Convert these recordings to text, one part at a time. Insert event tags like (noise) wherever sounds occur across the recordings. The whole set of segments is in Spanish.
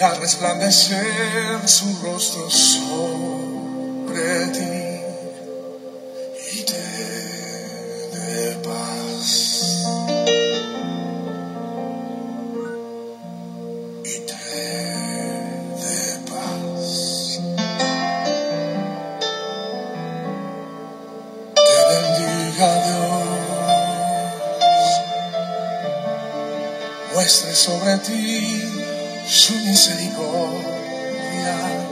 al resplandecer su rostro sobre ti y te dé paz. Y te dé paz. Te bendiga Dios, muestre sobre ti misericordia,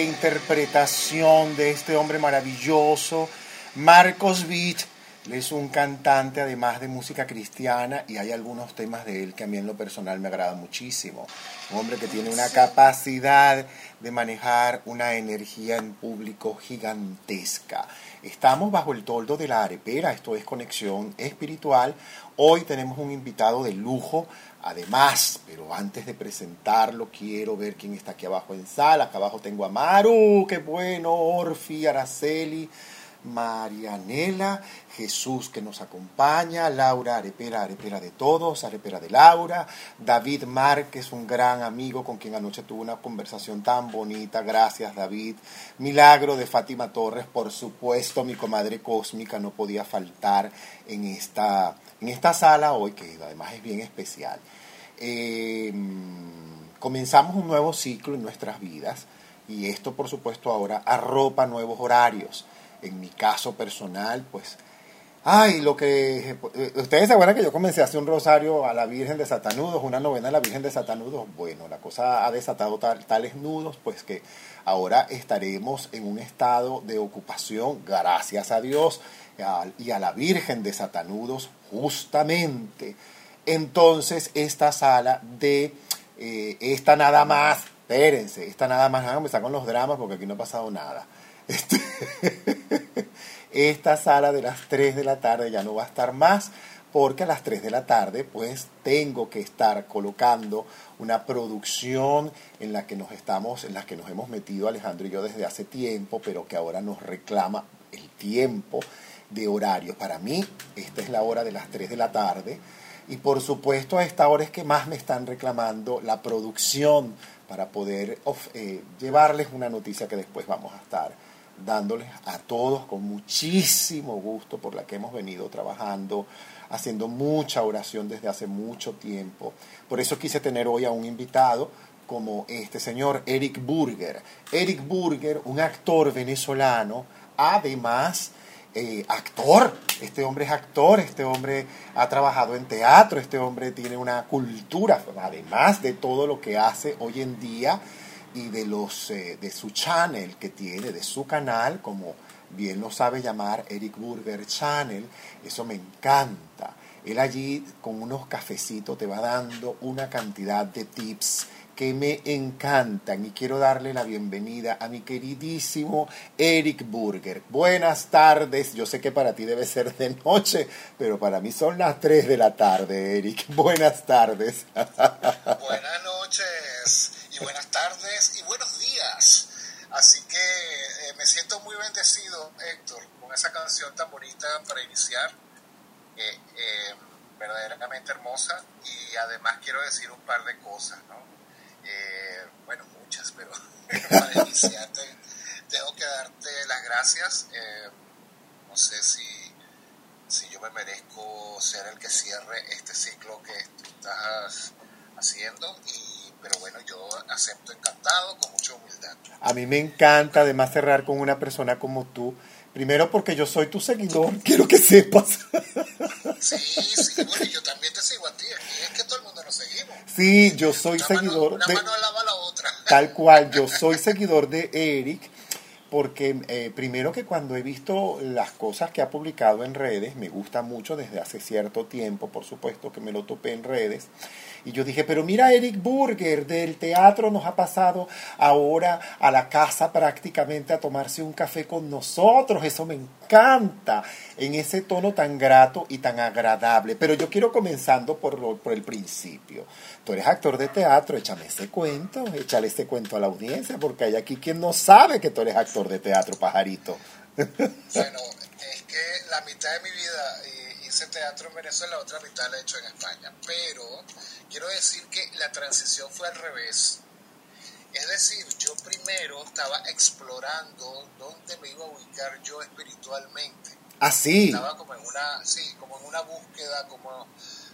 ¡Qué interpretación de este hombre maravilloso! Marcos Beach es un cantante además de música cristiana y hay algunos temas de él que a mí en lo personal me agrada muchísimo. Un hombre que tiene una capacidad de manejar una energía en público gigantesca. Estamos bajo el toldo de la arepera, esto es conexión espiritual. Hoy tenemos un invitado de lujo, además, pero antes de presentarlo quiero ver quién está aquí abajo en sala. Acá abajo tengo a Maru, qué bueno, Orfi, Araceli. Marianela, Jesús que nos acompaña, Laura Arepera, Arepera de todos, Arepera de Laura, David Márquez, un gran amigo con quien anoche tuve una conversación tan bonita, gracias David, Milagro de Fátima Torres, por supuesto, mi comadre cósmica no podía faltar en esta, en esta sala hoy, que además es bien especial. Eh, comenzamos un nuevo ciclo en nuestras vidas y esto por supuesto ahora arropa nuevos horarios en mi caso personal, pues Ay, lo que... Ustedes se acuerdan que yo comencé a hacer un rosario a la Virgen de Satanudos, una novena a la Virgen de Satanudos. Bueno, la cosa ha desatado tal- tales nudos, pues que ahora estaremos en un estado de ocupación, gracias a Dios y a la Virgen de Satanudos, justamente. Entonces, esta sala de... eh, esta nada más, espérense, esta nada más, no me con los dramas porque aquí no ha pasado nada. Este, (laughs) esta sala de las 3 de la tarde ya no va a estar más porque a las 3 de la tarde pues tengo que estar colocando una producción en la que nos estamos en la que nos hemos metido Alejandro y yo desde hace tiempo, pero que ahora nos reclama el tiempo de horario. Para mí esta es la hora de las 3 de la tarde y por supuesto a esta hora es que más me están reclamando la producción para poder eh, llevarles una noticia que después vamos a estar dándoles a todos con muchísimo gusto por la que hemos venido trabajando, haciendo mucha oración desde hace mucho tiempo. Por eso quise tener hoy a un invitado como este señor Eric Burger. Eric Burger, un actor venezolano, además eh, actor. Este hombre es actor, este hombre ha trabajado en teatro, este hombre tiene una cultura, además de todo lo que hace hoy en día y de los eh, de su channel que tiene, de su canal, como bien lo sabe llamar Eric Burger Channel, eso me encanta. Él allí con unos cafecitos te va dando una cantidad de tips que me encantan y quiero darle la bienvenida a mi queridísimo Eric Burger. Buenas tardes, yo sé que para ti debe ser de noche, pero para mí son las 3 de la tarde, Eric. (laughs) Buenas tardes. Buenas noches y buenas tardes y buenos días. Así que eh, me siento muy bendecido, Héctor, con esa canción tan bonita para iniciar, eh, verdaderamente hermosa. Y además quiero decir un par de cosas, ¿no? Eh, bueno, muchas, pero (laughs) para iniciar te- tengo que darte las gracias. Eh, no sé si, si yo me merezco ser el que cierre este ciclo que tú estás haciendo, y, pero bueno, yo acepto encantado, con mucha humildad. A mí me encanta además cerrar con una persona como tú. Primero porque yo soy tu seguidor, (laughs) quiero que sepas. Sí, sí, bueno, yo también te sigo a ti, aquí es que todo el mundo. Sí, yo soy Una mano, seguidor una de... mano lava la otra. Tal cual, yo soy seguidor de Eric porque eh, primero que cuando he visto las cosas que ha publicado en redes, me gusta mucho desde hace cierto tiempo, por supuesto que me lo topé en redes, y yo dije, pero mira Eric Burger, del teatro nos ha pasado ahora a la casa prácticamente a tomarse un café con nosotros, eso me encanta, en ese tono tan grato y tan agradable. Pero yo quiero comenzando por, por el principio. Tú eres actor de teatro, échame ese cuento, échale ese cuento a la audiencia, porque hay aquí quien no sabe que tú eres actor de teatro, pajarito. Bueno, es que la mitad de mi vida hice teatro en Venezuela, la otra mitad la he hecho en España. Pero quiero decir que la transición fue al revés. Es decir, yo primero estaba explorando dónde me iba a ubicar yo espiritualmente. Así. Estaba como en una, sí, como en una búsqueda, como,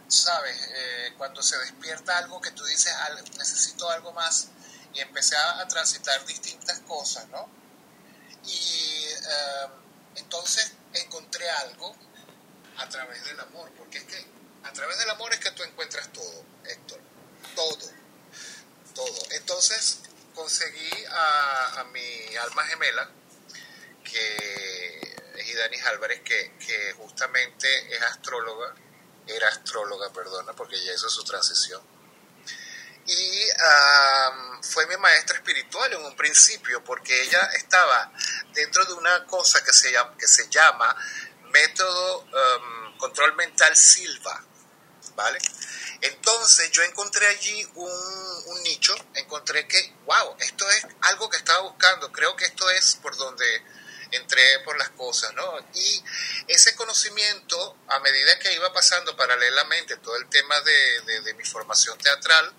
sabes, Eh, cuando se despierta algo que tú dices, "Al- necesito algo más, y empecé a, a transitar distintas cosas, ¿no? Y eh, entonces encontré algo a través del amor, porque es que a través del amor es que tú encuentras todo, Héctor, todo, todo. Entonces conseguí a, mi alma gemela, que es Idanis Álvarez, que, que justamente es astróloga, era astróloga, perdona, porque ya hizo su transición. Y fue mi maestra espiritual en un principio, porque ella estaba dentro de una cosa que se llama, que se llama método am, control mental Silva, ¿vale? Entonces yo encontré allí un, nicho, encontré que, wow, esto es algo que estaba buscando, creo que esto es por donde entré por las cosas, ¿no? Y ese conocimiento, a medida que iba pasando paralelamente todo el tema de, de- de mi formación teatral,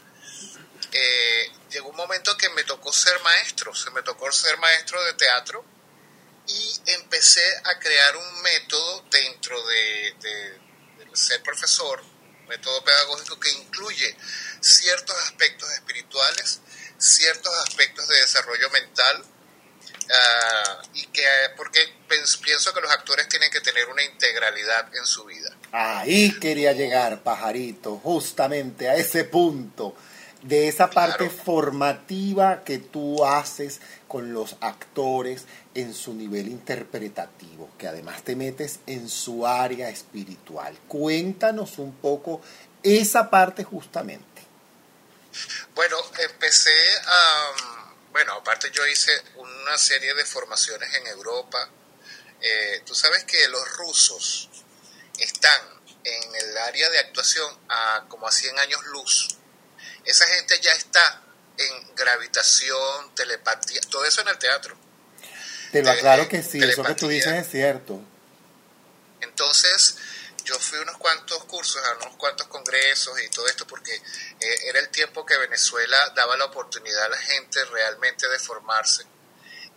eh, llegó un momento que me tocó ser maestro, se me tocó ser maestro de teatro y empecé a crear un método dentro de, de- de ser profesor, método pedagógico que incluye ciertos aspectos espirituales, ciertos aspectos de desarrollo mental, ah, y que porque pienso que los actores tienen que tener una integralidad en su vida. Ahí quería llegar, pajarito, justamente a ese punto de esa parte formativa que tú haces con los actores en su nivel interpretativo, que además te metes en su área espiritual. Cuéntanos un poco esa parte justamente. Bueno, empecé a... Bueno, aparte yo hice una serie de formaciones en Europa. Eh, tú sabes que los rusos están en el área de actuación a como a 100 años luz esa gente ya está en gravitación, telepatía, todo eso en el teatro. Te lo aclaro que sí, eso que tú dices es cierto. Entonces, yo fui a unos cuantos cursos, a unos cuantos congresos y todo esto, porque eh, era el tiempo que Venezuela daba la oportunidad a la gente realmente de formarse.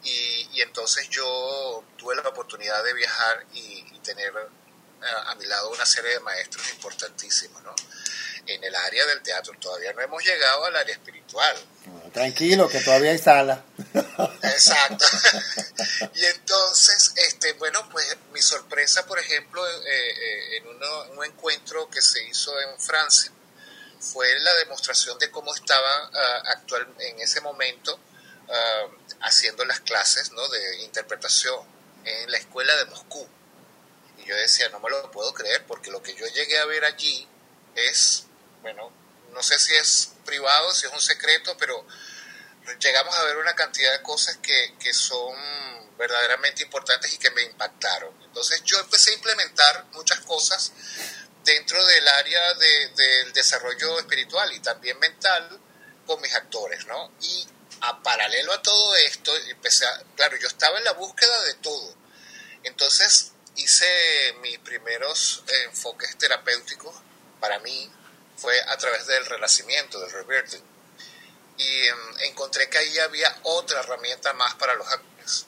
Y, entonces yo tuve la oportunidad de viajar y, tener a, a, mi lado una serie de maestros importantísimos, ¿no? En el área del teatro. Todavía no hemos llegado al área espiritual. Tranquilo, que todavía hay sala. Exacto. (laughs) y entonces, este, bueno, pues mi sorpresa, por ejemplo, eh, eh, en un encuentro que se hizo en Francia, fue la demostración de cómo estaban ah, actual, en ese momento ah, haciendo las clases ¿no? de interpretación en la escuela de Moscú. Y yo decía, no me lo puedo creer, porque lo que yo llegué a ver allí es bueno, no sé si es privado, si es un secreto, pero llegamos a ver una cantidad de cosas que, que son verdaderamente importantes y que me impactaron. Entonces yo empecé a implementar muchas cosas dentro del área de, del desarrollo espiritual y también mental con mis actores, ¿no? Y a paralelo a todo esto, empecé a, claro, yo estaba en la búsqueda de todo. Entonces hice mis primeros enfoques terapéuticos para mí, fue a través del renacimiento, del reverting. Y em, encontré que ahí había otra herramienta más para los actores.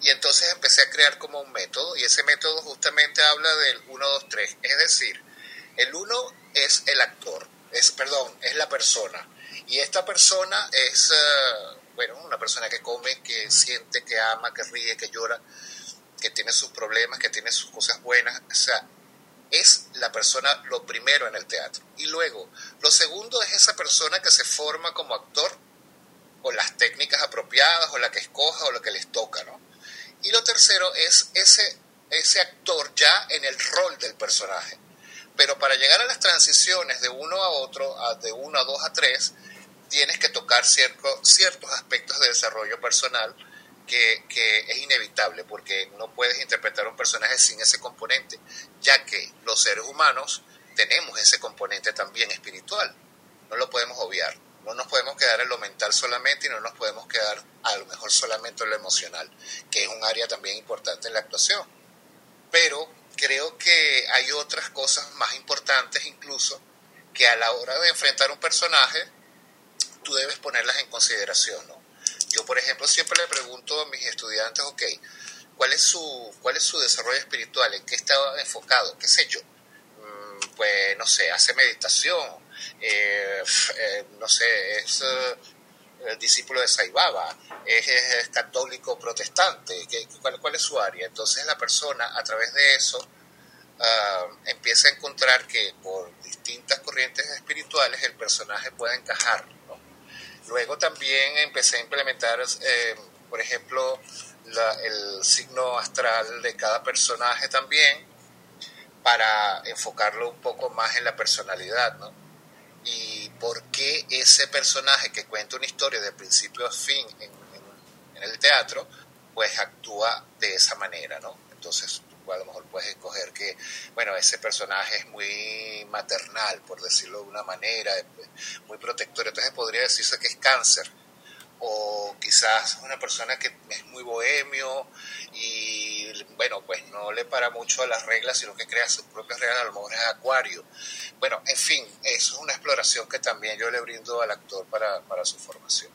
Y entonces empecé a crear como un método, y ese método justamente habla del 1, 2, 3. Es decir, el 1 es el actor, es, perdón, es la persona. Y esta persona es, eh, bueno, una persona que come, que siente, que ama, que ríe, que llora, que tiene sus problemas, que tiene sus cosas buenas. O sea, es la persona lo primero en el teatro. Y luego, lo segundo es esa persona que se forma como actor con las técnicas apropiadas o la que escoja o lo que les toca, ¿no? Y lo tercero es ese, ese actor ya en el rol del personaje. Pero para llegar a las transiciones de uno a otro, de uno a dos a tres, tienes que tocar ciertos aspectos de desarrollo personal que, es inevitable porque no puedes interpretar un personaje sin ese componente, ya que los seres humanos tenemos ese componente también espiritual, no lo podemos obviar, no nos podemos quedar en lo mental solamente y no nos podemos quedar a lo mejor solamente en lo emocional, que es un área también importante en la actuación. Pero creo que hay otras cosas más importantes incluso que a la hora de enfrentar un personaje tú debes ponerlas en consideración, ¿no? Yo, por ejemplo, siempre le pregunto a mis estudiantes, ok, ¿cuál es su, cuál es su desarrollo espiritual? ¿En qué está enfocado? ¿Qué sé yo? Mm, pues, no sé, hace meditación, eh, eh, no sé, es eh, discípulo de Saibaba, es, católico protestante, cuál, cuál, es su área? Entonces la persona, a través de eso, ah, empieza a encontrar que por distintas corrientes espirituales el personaje puede encajar Luego también empecé a implementar, eh, por ejemplo, el signo astral de cada personaje también para enfocarlo un poco más en la personalidad, ¿no? Y por qué ese personaje que cuenta una historia de principio a fin en, en el teatro, pues actúa de esa manera, ¿no? Entonces, a lo mejor puedes escoger que, bueno, ese personaje es muy maternal, por decirlo de una manera, muy protector, entonces podría decirse que es cáncer. O quizás una persona que es muy bohemio y, bueno, pues no le para mucho a las reglas, sino que crea sus propias reglas, a lo mejor es acuario. Bueno, en fin, eso es una exploración que también yo le brindo al actor para, para su formación.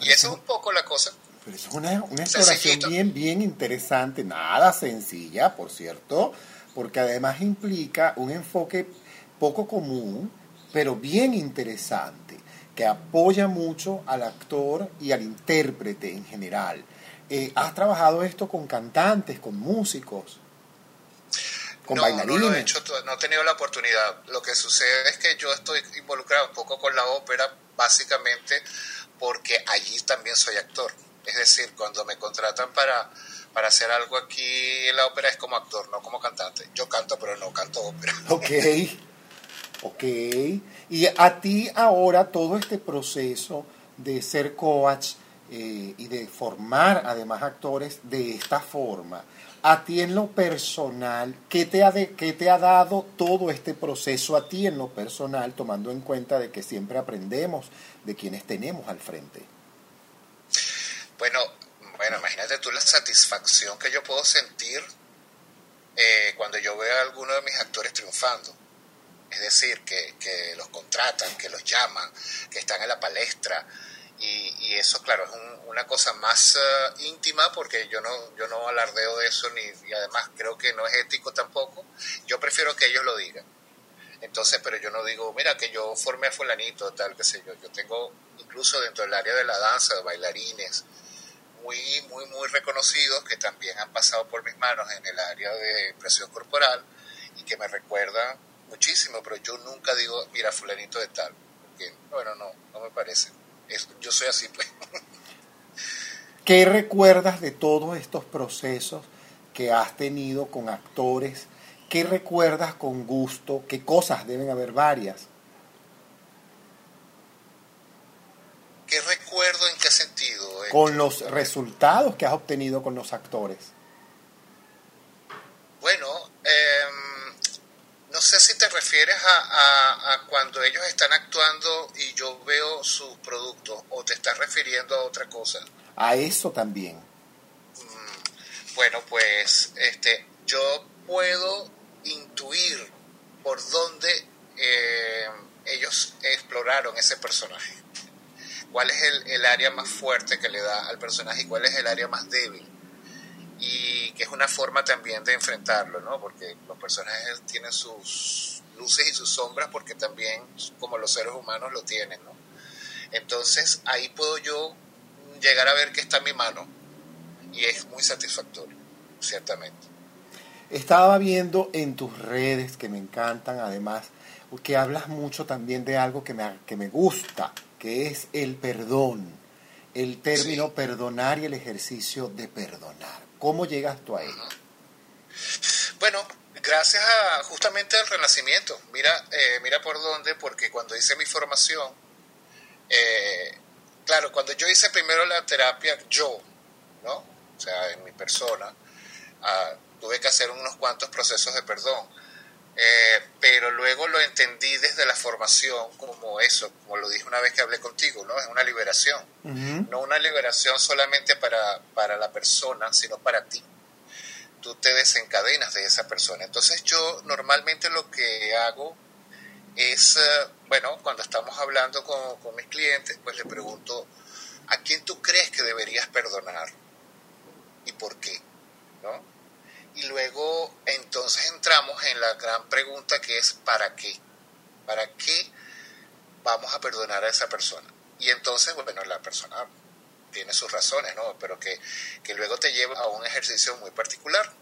Y eso es un poco la cosa. Pero es una, una exploración bien, bien interesante, nada sencilla, por cierto, porque además implica un enfoque poco común, pero bien interesante, que apoya mucho al actor y al intérprete en general. eh, has trabajado esto con cantantes, con músicos, con bailarines. No, lo he, hecho, no he tenido la oportunidad. Lo que sucede es que yo estoy involucrado un poco con la ópera, básicamente porque allí también soy actor. Es decir, cuando me contratan para, para hacer algo aquí en la ópera es como actor, no como cantante. Yo canto, pero no canto ópera. (laughs) Ok, ok. Y a ti ahora todo este proceso de ser coach eh, y de formar además actores de esta forma, a ti en lo personal, ¿qué te, ha ¿qué te ha dado todo este proceso a ti en lo personal, tomando en cuenta de que siempre aprendemos de quienes tenemos al frente? Bueno, bueno, imagínate tú la satisfacción que yo puedo sentir eh, cuando yo veo a alguno de mis actores triunfando. Es decir, que, que los contratan, que los llaman, que están en la palestra, y, eso, claro, es una cosa más eh, íntima porque yo no, yo no alardeo de eso ni, y además creo que no es ético tampoco. Yo prefiero que ellos lo digan. Entonces, pero yo no digo, mira, que yo formé a fulanito, tal, qué sé yo. Yo tengo, incluso dentro del área de la danza, de bailarines, muy, muy, muy reconocidos que también han pasado por mis manos en el área de expresión corporal y que me recuerdan muchísimo, pero yo nunca digo, mira, fulanito de tal, porque, bueno, no, no me parece yo soy así. Pues. (laughs) ¿Qué recuerdas de todos estos procesos que has tenido con actores? ¿Qué recuerdas con gusto? ¿Qué cosas deben haber varias? ¿Qué recuerdo en qué sentido? Con los resultados que has obtenido con los actores. Bueno, eh, no sé si te refieres a, cuando ellos están actuando y yo veo sus productos o te estás refiriendo a otra cosa. A eso también. Mm, bueno, pues este, yo puedo intuir por dónde eh, ellos exploraron ese personaje. ¿Cuál es el, el área más fuerte que le da al personaje y cuál es el área más débil? y que es una forma también de enfrentarlo, ¿no? Porque los personajes tienen sus luces y sus sombras porque también como los seres humanos lo tienen, ¿no? Entonces ahí puedo yo llegar a ver que está en mi mano y es muy satisfactorio, ciertamente. Estaba viendo en tus redes que me encantan, además, que hablas mucho también de algo que me, que me gusta, que es el perdón, el término perdonar y el ejercicio de perdonar. ¿Cómo llegas tú a ello? Bueno, gracias a justamente al renacimiento. Mira, eh, mira por dónde, porque cuando hice mi formación, eh, claro, cuando yo hice primero la terapia, yo, ¿no? O sea, en mi persona, ah, tuve que hacer unos cuantos procesos de perdón. Eh, pero luego lo entendí desde la formación como eso, como lo dije una vez que hablé contigo, ¿no? Es una liberación, no una liberación solamente para, para la persona, sino para ti. Tú te desencadenas de esa persona. Entonces yo normalmente lo que hago es, eh, bueno, cuando estamos hablando con, con mis clientes, pues le pregunto, ¿a quién tú crees que deberías perdonar? ¿Y por qué? ¿No? Y luego entonces entramos en la gran pregunta que es ¿para qué? ¿Para qué vamos a perdonar a esa persona? Y entonces, bueno, la persona tiene sus razones, ¿no? Pero que, luego te lleva a un ejercicio muy particular,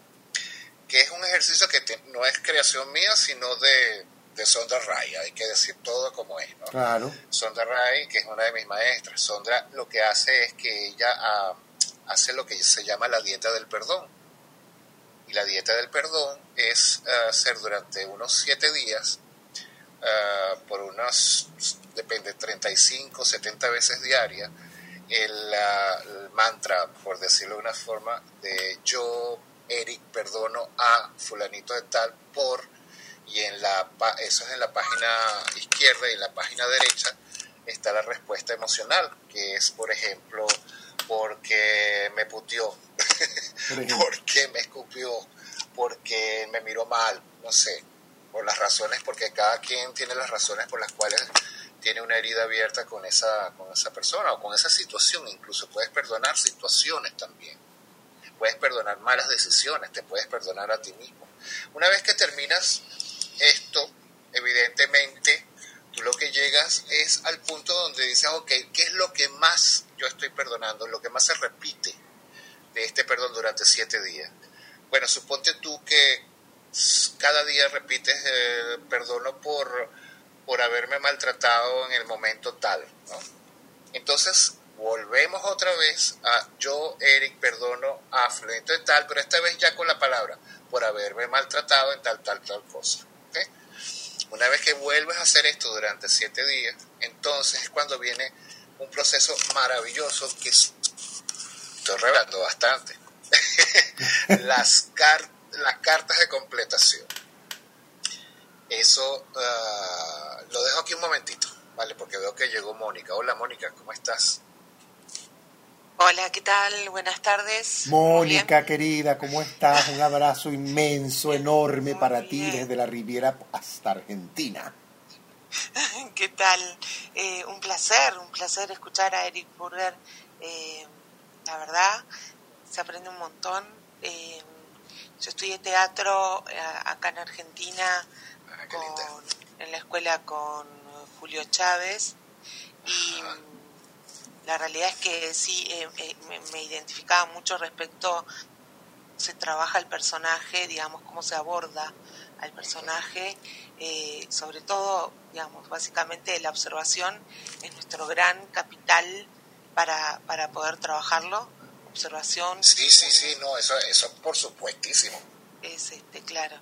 que es un ejercicio que no es creación mía, sino de, de Sondra Ray, hay que decir todo como es, ¿no? Claro. Sondra Ray, que es una de mis maestras, Sondra lo que hace es que ella ah, hace lo que se llama la dieta del perdón la dieta del perdón es eh, hacer durante unos siete días, eh, por unas, depende, 35, 70 veces diarias, el, el, mantra, por decirlo de una forma, de yo, Eric, perdono a fulanito de tal por, y en la, eso es en la página izquierda y en la página derecha está la respuesta emocional, que es, por ejemplo, porque me puteó, (laughs) porque me escupió, porque me miró mal, no sé, por las razones, porque cada quien tiene las razones por las cuales tiene una herida abierta con esa, con esa persona o con esa situación, incluso puedes perdonar situaciones también, puedes perdonar malas decisiones, te puedes perdonar a ti mismo. Una vez que terminas esto, evidentemente, tú lo que llegas es al punto donde dices, ok, ¿qué es lo que más yo estoy perdonando? Lo que más se repite de este perdón durante siete días. Bueno, suponte tú que cada día repites eh, perdono por, por haberme maltratado en el momento tal. Entonces, volvemos otra vez a yo, Eric, perdono a Florento tal, pero esta vez ya con la palabra, por haberme maltratado en tal, tal, tal cosa. Una vez que vuelves a hacer esto durante siete días, entonces es cuando viene un proceso maravilloso que estoy revelando bastante. (laughs) las, las cartas de completación. Eso ah, lo dejo aquí un momentito, ¿vale? Porque veo que llegó Mónica. Hola Mónica, ¿cómo estás? Hola, ¿qué tal? Buenas tardes. Mónica, querida, ¿cómo estás? Un abrazo inmenso, enorme para ti desde la Riviera hasta Argentina. (laughs) ¿Qué tal? Eh, un placer, un placer escuchar a Eric Burger. Eh, la verdad, se aprende un montón. Eh, yo estudié teatro acá en Argentina, ah, en la escuela con Julio Chávez. Y la realidad es que sí, eh, eh, me, identificaba mucho respecto se trabaja el personaje, digamos, cómo se aborda al personaje, eh, sobre todo, digamos, básicamente la observación es nuestro gran capital para, para poder trabajarlo, observación. Sí, sí, sí, no, eso, eso por supuestísimo. Es, este, claro,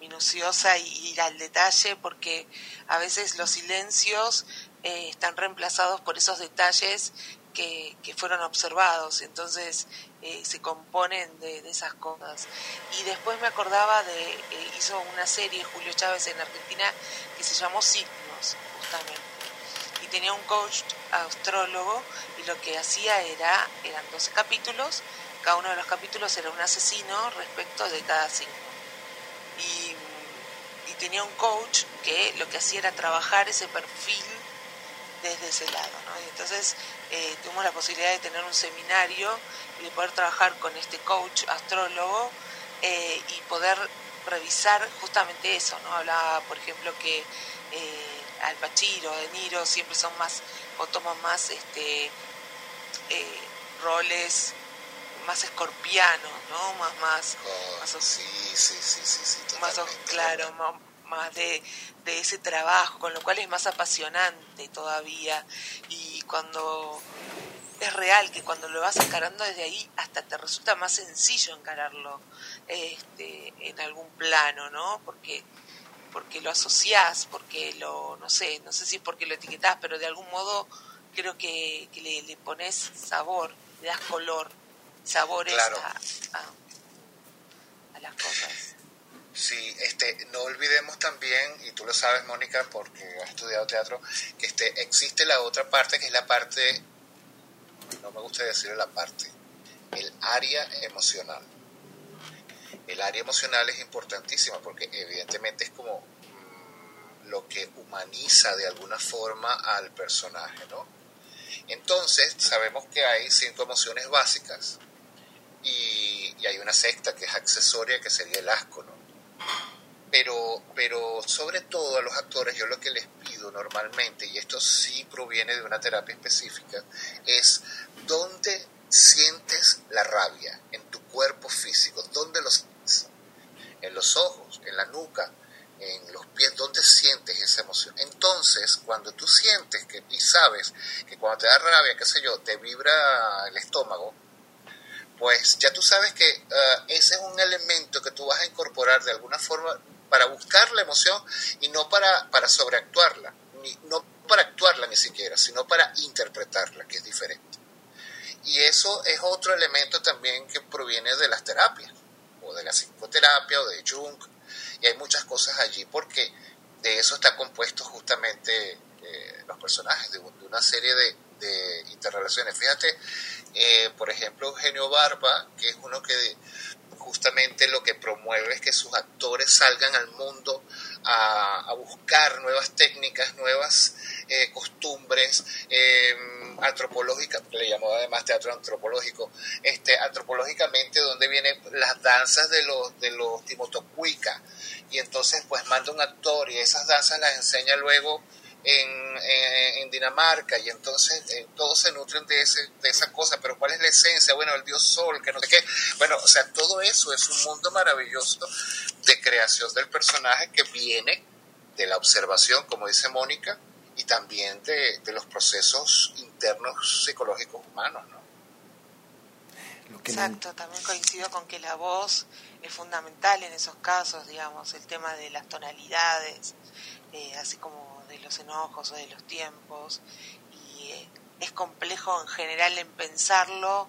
minuciosa y ir al detalle, porque a veces los silencios eh, están reemplazados por esos detalles que, que fueron observados, entonces eh, se componen de, esas cosas. Y después me acordaba de, eh, hizo una serie Julio Chávez en Argentina que se llamó Signos, justamente. Y tenía un coach astrólogo y lo que hacía era, eran 12 capítulos, cada uno de los capítulos era un asesino respecto de cada signo. Y, y tenía un coach que lo que hacía era trabajar ese perfil desde ese lado. ¿no? Y entonces eh, tuvimos la posibilidad de tener un seminario y de poder trabajar con este coach astrólogo eh, y poder revisar justamente eso. ¿no? Hablaba, por ejemplo, que eh, Al Pacino, De Niro siempre son más o toman más este, eh, roles más escorpianos, ¿no? Más, más, oh, sí, sí, sí, sí, sí, más claro, más, más de, ese trabajo, con lo cual es más apasionante todavía. Y cuando es real que cuando lo vas encarando desde ahí, hasta te resulta más sencillo encararlo este, en algún plano, ¿no? Porque porque lo asociás, porque lo, no sé, no sé si es porque lo etiquetás, pero de algún modo creo que, le, le, pones sabor, le das color, sabores a, a las cosas. Sí, este, no olvidemos también, y tú lo sabes, Mónica, porque has estudiado teatro, que este, existe la otra parte, que es la parte, no me gusta decir la parte, el área emocional. El área emocional es importantísima porque evidentemente es como mm, lo que humaniza de alguna forma al personaje, ¿no? Entonces, sabemos que hay cinco emociones básicas y, y hay una sexta que es accesoria, que sería el asco, ¿no? Pero, pero sobre todo a los actores yo lo que les pido normalmente, y esto sí proviene de una terapia específica, es dónde sientes la rabia en tu cuerpo físico, dónde lo sientes, en los ojos, en la nuca, en los pies, dónde sientes esa emoción. Entonces, cuando tú sientes que, y sabes que cuando te da rabia, qué sé yo, te vibra el estómago, pues ya tú sabes que eh, ese es un elemento que tú vas a incorporar de alguna forma para buscar la emoción y no para, para sobreactuarla, ni, no para actuarla ni siquiera, sino para interpretarla, que es diferente. Y eso es otro elemento también que proviene de las terapias, o de la psicoterapia, o de Jung, y hay muchas cosas allí, porque de eso está compuesto justamente eh, los personajes, de, una serie de, de interrelaciones. Fíjate eh, por ejemplo, Eugenio Barba, que es uno que justamente lo que promueve es que sus actores salgan al mundo a, buscar nuevas técnicas, nuevas eh, costumbres eh, antropológicas, le llamó además teatro antropológico, este, antropológicamente donde vienen las danzas de los, de los Timotocuica, y entonces pues manda un actor y esas danzas las enseña luego en, en, Dinamarca y entonces eh, todos se nutren de, ese, de esa cosa, pero ¿cuál es la esencia? Bueno, el dios sol, que no sé qué. Bueno, o sea, todo eso es un mundo maravilloso de creación del personaje que viene de la observación, como dice Mónica, y también de, de los procesos internos psicológicos humanos, ¿no? Exacto, también coincido con que la voz es fundamental en esos casos, digamos, el tema de las tonalidades, eh, así como de los enojos o de los tiempos, y eh, es complejo en general en pensarlo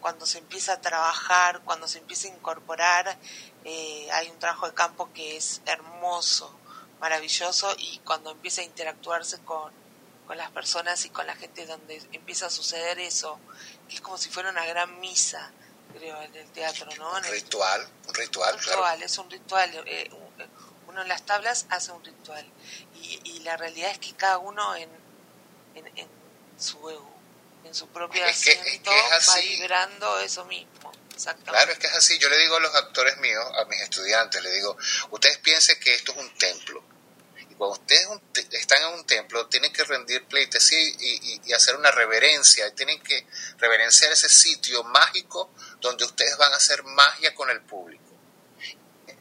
cuando se empieza a trabajar, cuando se empieza a incorporar, eh, hay un trabajo de campo que es hermoso, maravilloso, y cuando empieza a interactuarse con, con las personas y con la gente donde empieza a suceder eso, que es como si fuera una gran misa, creo, en el teatro, ¿no? Un ritual, un ritual, un ritual, es un ritual. Eh, uno en las tablas hace un ritual. Y, y la realidad es que cada uno en, en, en su en su propio es asiento, va vibrando eso mismo. Claro, es que es así. Yo le digo a los actores míos, a mis estudiantes, le digo, ustedes piensen que esto es un templo cuando ustedes están en un templo, tienen que rendir pleitesía y, y, hacer una reverencia, tienen que reverenciar ese sitio mágico donde ustedes van a hacer magia con el público.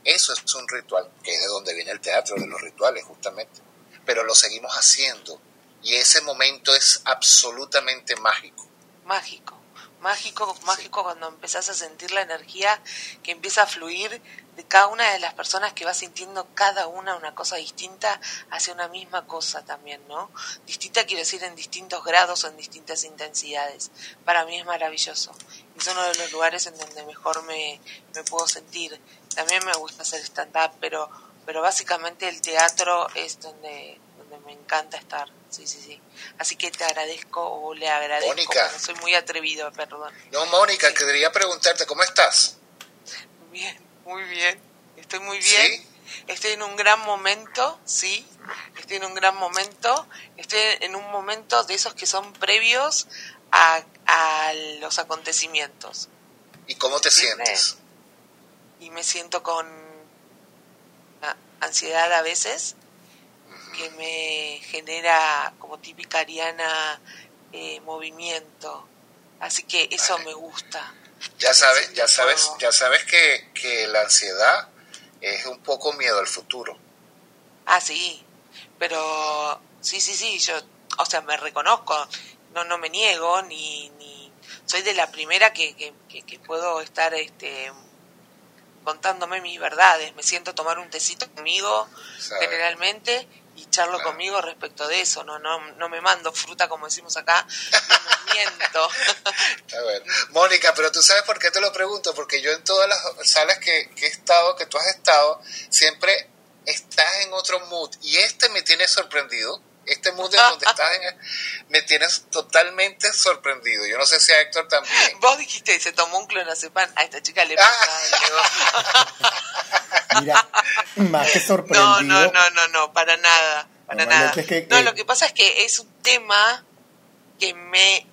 Eso es un ritual, que es de donde viene el teatro, de los rituales justamente. Pero lo seguimos haciendo y ese momento es absolutamente mágico. Mágico mágico, mágico cuando empezás a sentir la energía que empieza a fluir de cada una de las personas que va sintiendo cada una una cosa distinta hacia una misma cosa también, ¿no? Distinta quiero decir en distintos grados o en distintas intensidades. Para mí es maravilloso. Es uno de los lugares en donde mejor me, me puedo sentir. También me gusta hacer stand-up, pero, pero básicamente el teatro es donde, donde me encanta estar. Sí, sí, sí. Así que te agradezco o le agradezco. Mónica. Soy muy atrevido, perdón. No, Mónica, quería preguntarte, ¿cómo estás? Bien, muy bien. Estoy muy bien. Estoy en un gran momento, sí. Estoy en un gran momento. Estoy en un momento de esos que son previos a, a los acontecimientos. ¿Y cómo te sientes? Y me siento con ansiedad a veces que me genera como típica ariana eh, movimiento. Así que eso me gusta. Ya sabes, ya sabes, ya sabes que, que la ansiedad es un poco miedo al futuro. Ah, sí, pero sí, sí, sí, yo, o sea, me reconozco, no, no me niego, ni, ni soy de la primera que, que, que puedo estar este, contándome mis verdades. Me siento tomar un tecito conmigo, generalmente, y charlo conmigo respecto de eso, no, no, no me mando fruta como decimos acá, no me miento. (laughs) Mónica, pero tú sabes por qué te lo pregunto, porque yo en todas las salas que, que he estado, que tú has estado, siempre estás en otro mood y este me tiene sorprendido este mood (laughs) en donde estás me tienes totalmente sorprendido. Yo no sé si a Héctor también. Vos dijiste, se tomó un clonazepam, a esta chica le (laughs) pasa Mira, más que (laughs) sorprendido. No, no, no, no, no, para nada, para nada. no, lo que pasa es que es un tema que me,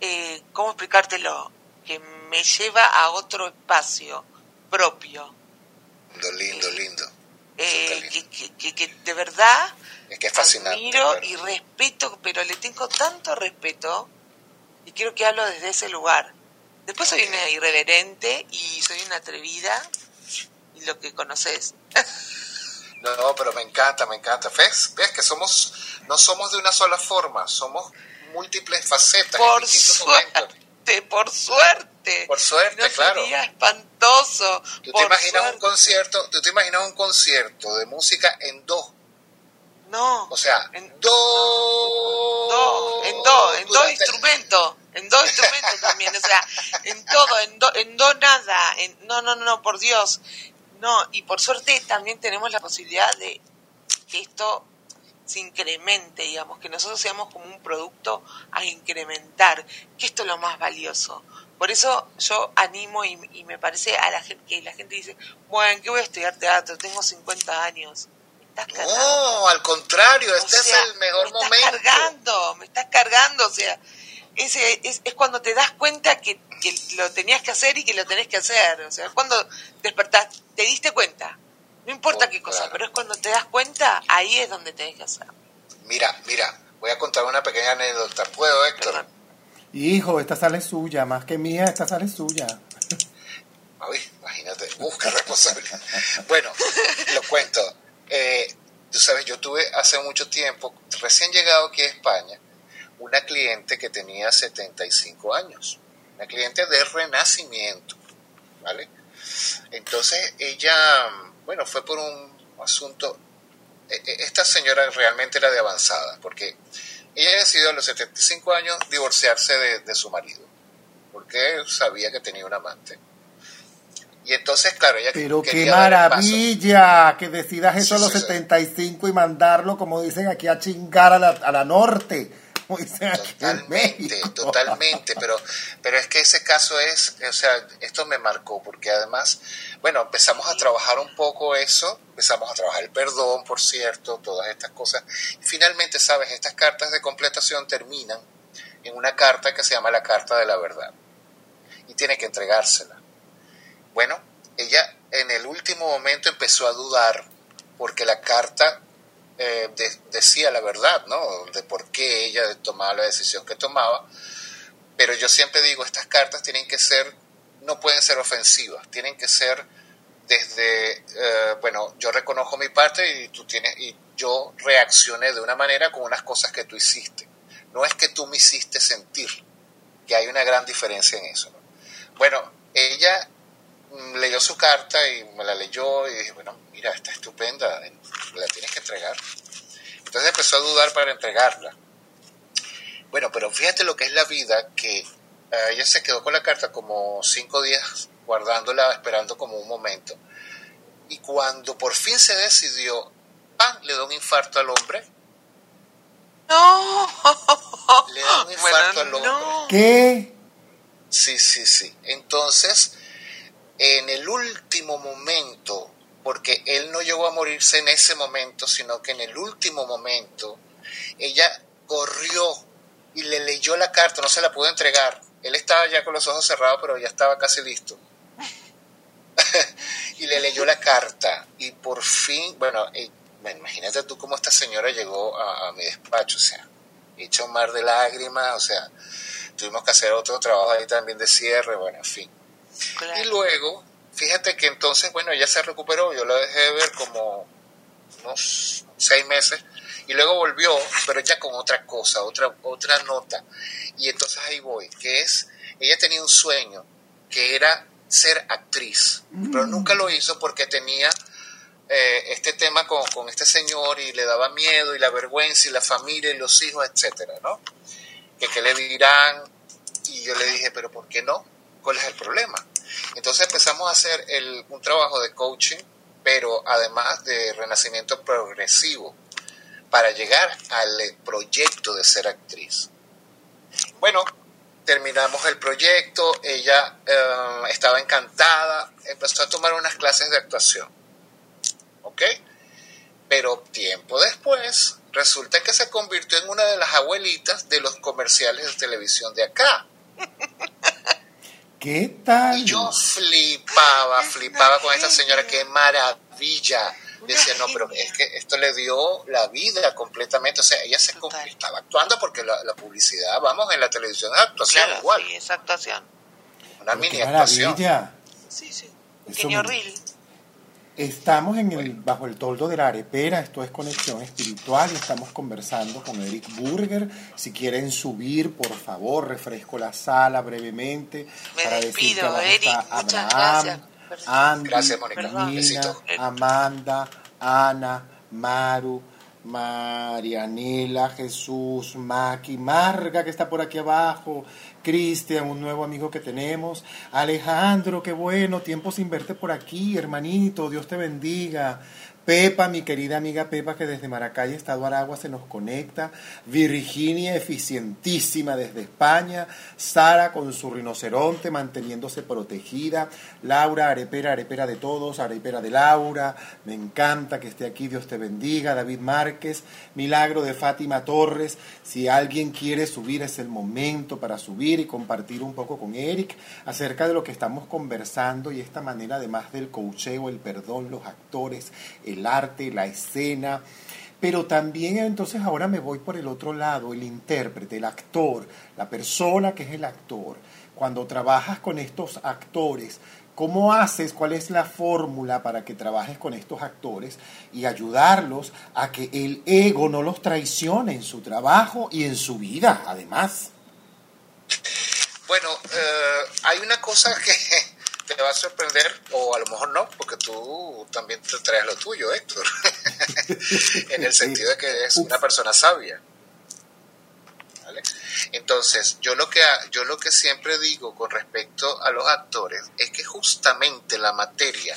eh, ¿cómo explicártelo? Que me lleva a otro espacio propio. Lindo, lindo, eh, lindo. Eh, que, que, de verdad es que es fascinante, admiro y respeto, pero le tengo tanto respeto y quiero que hablo desde ese lugar. Después soy una irreverente y soy una atrevida y lo que conoces. No, pero me encanta, me encanta. ¿Ves? ¿Ves que somos no somos de una sola forma, somos múltiples facetas por suerte, Por suerte, por suerte. claro. Sería espantoso. ¿Tú te imaginas un concierto? ¿Tú te imaginas un concierto de música en dos no. O sea, en do, en do, en do instrumento, en do instrumento también, o sea, en todo, en do, en do nada, en, no, no, no, por Dios, no, y por suerte también tenemos la posibilidad de que esto se incremente, digamos, que nosotros seamos como un producto a incrementar, que esto es lo más valioso. Por eso yo animo y, y me parece a la gente que la gente dice, bueno, ¿qué voy a estudiar teatro? Tengo 50 años no, al contrario, este es el mejor me momento. Estás cargando, me estás cargando, o sea, ese es, es cuando te das cuenta que, que, lo tenías que hacer y que lo tenés que hacer, o sea, es cuando despertás, te diste cuenta, no importa qué cosa, pero es cuando te das cuenta, ahí es donde tenés que hacer. Mira, mira, voy a contar una pequeña anécdota. ¿Puedo, Héctor? Hijo, esta sale suya, más que mía, esta sale suya. Ay, imagínate, busca responsabilidad. bueno, lo cuento. Eh, tú sabes, yo tuve hace mucho tiempo, recién llegado aquí a España, una cliente que tenía 75 años, una cliente de renacimiento, ¿vale? Entonces ella, bueno, fue por un asunto, e, e, esta señora realmente era de avanzada, porque ella decidió a los 75 años divorciarse de, su marido, porque sabía que tenía un amante. Y entonces, claro, ella Pero qué maravilla que decidas eso a los 75 y mandarlo, como dicen aquí, a chingar a la, a la norte. Totalmente, totalmente, pero, pero es que ese caso es, o sea, esto me marcó, porque además, bueno, empezamos a trabajar un poco eso, empezamos a trabajar el perdón, por cierto, todas estas cosas, y finalmente, sabes, estas cartas de completación terminan en una carta que se llama la carta de la verdad, y tiene que entregársela. Bueno, ella en el último momento empezó a dudar, porque la carta eh, decía la verdad, ¿no? De por qué ella tomaba la decisión que tomaba. Pero yo siempre digo, estas cartas tienen que ser, no pueden ser ofensivas, tienen que ser desde, eh, bueno, yo reconozco mi parte y tú tienes, y yo reaccioné de una manera con unas cosas que tú hiciste. No es que tú me hiciste sentir, que hay una gran diferencia en eso. Bueno, ella leyó su carta y me la leyó y dije, bueno, mira, está estupenda, la tienes que entregar. Entonces empezó a dudar para entregarla. Bueno, pero fíjate lo que es la vida, que eh, ella se quedó con la carta como cinco días guardándola, esperando como un momento. Y cuando por fin se decidió, ¡pam! le da un infarto al hombre. No. Le da un infarto al hombre. ¿Qué? Sí, sí, sí. Entonces, en el último momento, porque él no llegó a morirse en ese momento, sino que en el último momento ella corrió y le leyó la carta, no se la pudo entregar. Él estaba ya con los ojos cerrados, pero ya estaba casi listo. (laughs) y le leyó la carta y por fin, bueno, imagínate tú cómo esta señora llegó a, mi despacho, o sea, hecho un mar de lágrimas, o sea, tuvimos que hacer otro trabajo ahí también de cierre, bueno, en fin. Y luego Fíjate que entonces, bueno, ella se recuperó, yo la dejé de ver como unos seis meses y luego volvió, pero ya con otra cosa, otra, otra nota. Y entonces ahí voy, que es, ella tenía un sueño, que era ser actriz, pero nunca lo hizo porque tenía eh, este tema con, con, este señor y le daba miedo y la vergüenza y la familia y los hijos, etcétera, ¿no? Que qué le dirán. Y yo le dije, pero ¿por qué no? ¿Cuál es el problema? Entonces empezamos a hacer un trabajo de coaching, pero además de renacimiento progresivo, para llegar al proyecto de ser actriz. Bueno, terminamos el proyecto, ella eh, estaba encantada, empezó a tomar unas clases de actuación. ¿Ok? Pero tiempo después, resulta que se convirtió en una de las abuelitas de los comerciales de televisión de acá. ¿Qué tal? Y yo flipaba, flipaba con esta señora, qué maravilla. Decía, no, pero es que esto le dio la vida completamente. O sea, ella se estaba actuando porque la, publicidad, vamos, en la televisión es actuación igual. Sí, es actuación. Una mini actuación. Sí, sí. Pequeño reel. Estamos en el, bajo el toldo de la arepera, esto es conexión espiritual y estamos conversando con Eric Burger. Si quieren subir, por favor, refresco la sala brevemente para decir que Abraham, Andy, Amanda, Ana, Maru, Marianela, Jesús, Maki, Marga que está por aquí abajo, Cristian, un nuevo amigo que tenemos. Alejandro, qué bueno, tiempo sin verte por aquí, hermanito, Dios te bendiga. Pepa, mi querida amiga Pepa, que desde Maracay, Estado Aragua, se nos conecta. Virginia, eficientísima desde España. Sara, con su rinoceronte, manteniéndose protegida. Laura, arepera, arepera de todos, arepera de Laura. Me encanta que esté aquí, Dios te bendiga. David Márquez, milagro de Fátima Torres. Si alguien quiere subir, es el momento para subir y compartir un poco con Eric acerca de lo que estamos conversando y esta manera, además del coacheo, el perdón, los actores, arte, la escena, Pero también entonces ahora me voy por el otro lado, el intérprete, el actor, la persona que es el actor. Cuando trabajas con estos actores, ¿Cómo haces? ¿Cuál es la fórmula para que trabajes con estos actores y ayudarlos a que el ego no los traicione en su trabajo y en su vida, además? Bueno, eh, hay una cosa que te va a sorprender, o a lo mejor no, porque tú también te traes lo tuyo, Héctor, (laughs) en el sentido de que eres una persona sabia. Entonces, yo lo, que, yo lo que siempre digo con respecto a los actores es que justamente la materia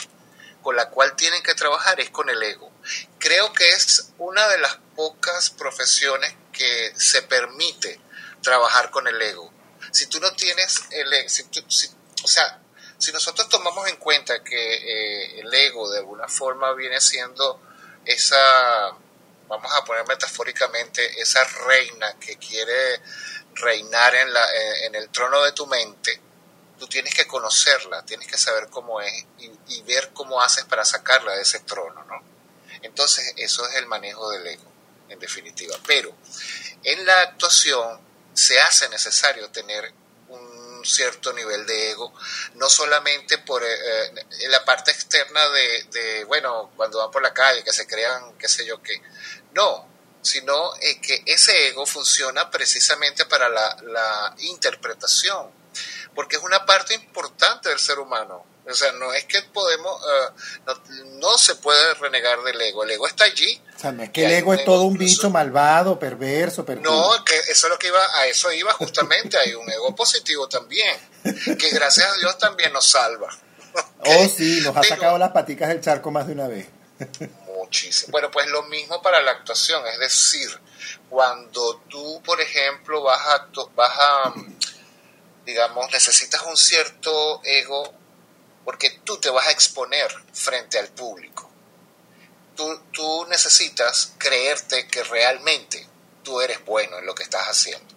con la cual tienen que trabajar es con el ego. Creo que es una de las pocas profesiones que se permite trabajar con el ego. Si tú no tienes el ego, o sea, si nosotros tomamos en cuenta que eh, el ego de alguna forma viene siendo esa vamos a poner metafóricamente, esa reina que quiere reinar en, la, en el trono de tu mente, tú tienes que conocerla, tienes que saber cómo es y, ver cómo haces para sacarla de ese trono, ¿no? Entonces, eso es el manejo del ego, en definitiva. Pero en la actuación se hace necesario tener cierto nivel de ego, no solamente por eh, eh, la parte externa de, de, bueno, cuando van por la calle, que se crean, qué sé yo qué, no, sino eh, que ese ego funciona precisamente para la, interpretación, porque es una parte importante del ser humano. O sea, no es que podemos, eh, no, se puede renegar del ego, el ego está allí. O sea, no es que el ego es todo un bicho malvado, perverso, perverso. No, que eso es lo que iba, a eso iba justamente, hay un ego positivo también, que gracias a Dios también nos salva. (laughs) Oh, sí, nos ha sacado las paticas del charco más de una vez. Bueno, pues lo mismo para la actuación, es decir, cuando tú, por ejemplo, vas a, vas a digamos, necesitas un cierto ego porque tú te vas a exponer frente al público. Tú, tú necesitas creerte que realmente tú eres bueno en lo que estás haciendo.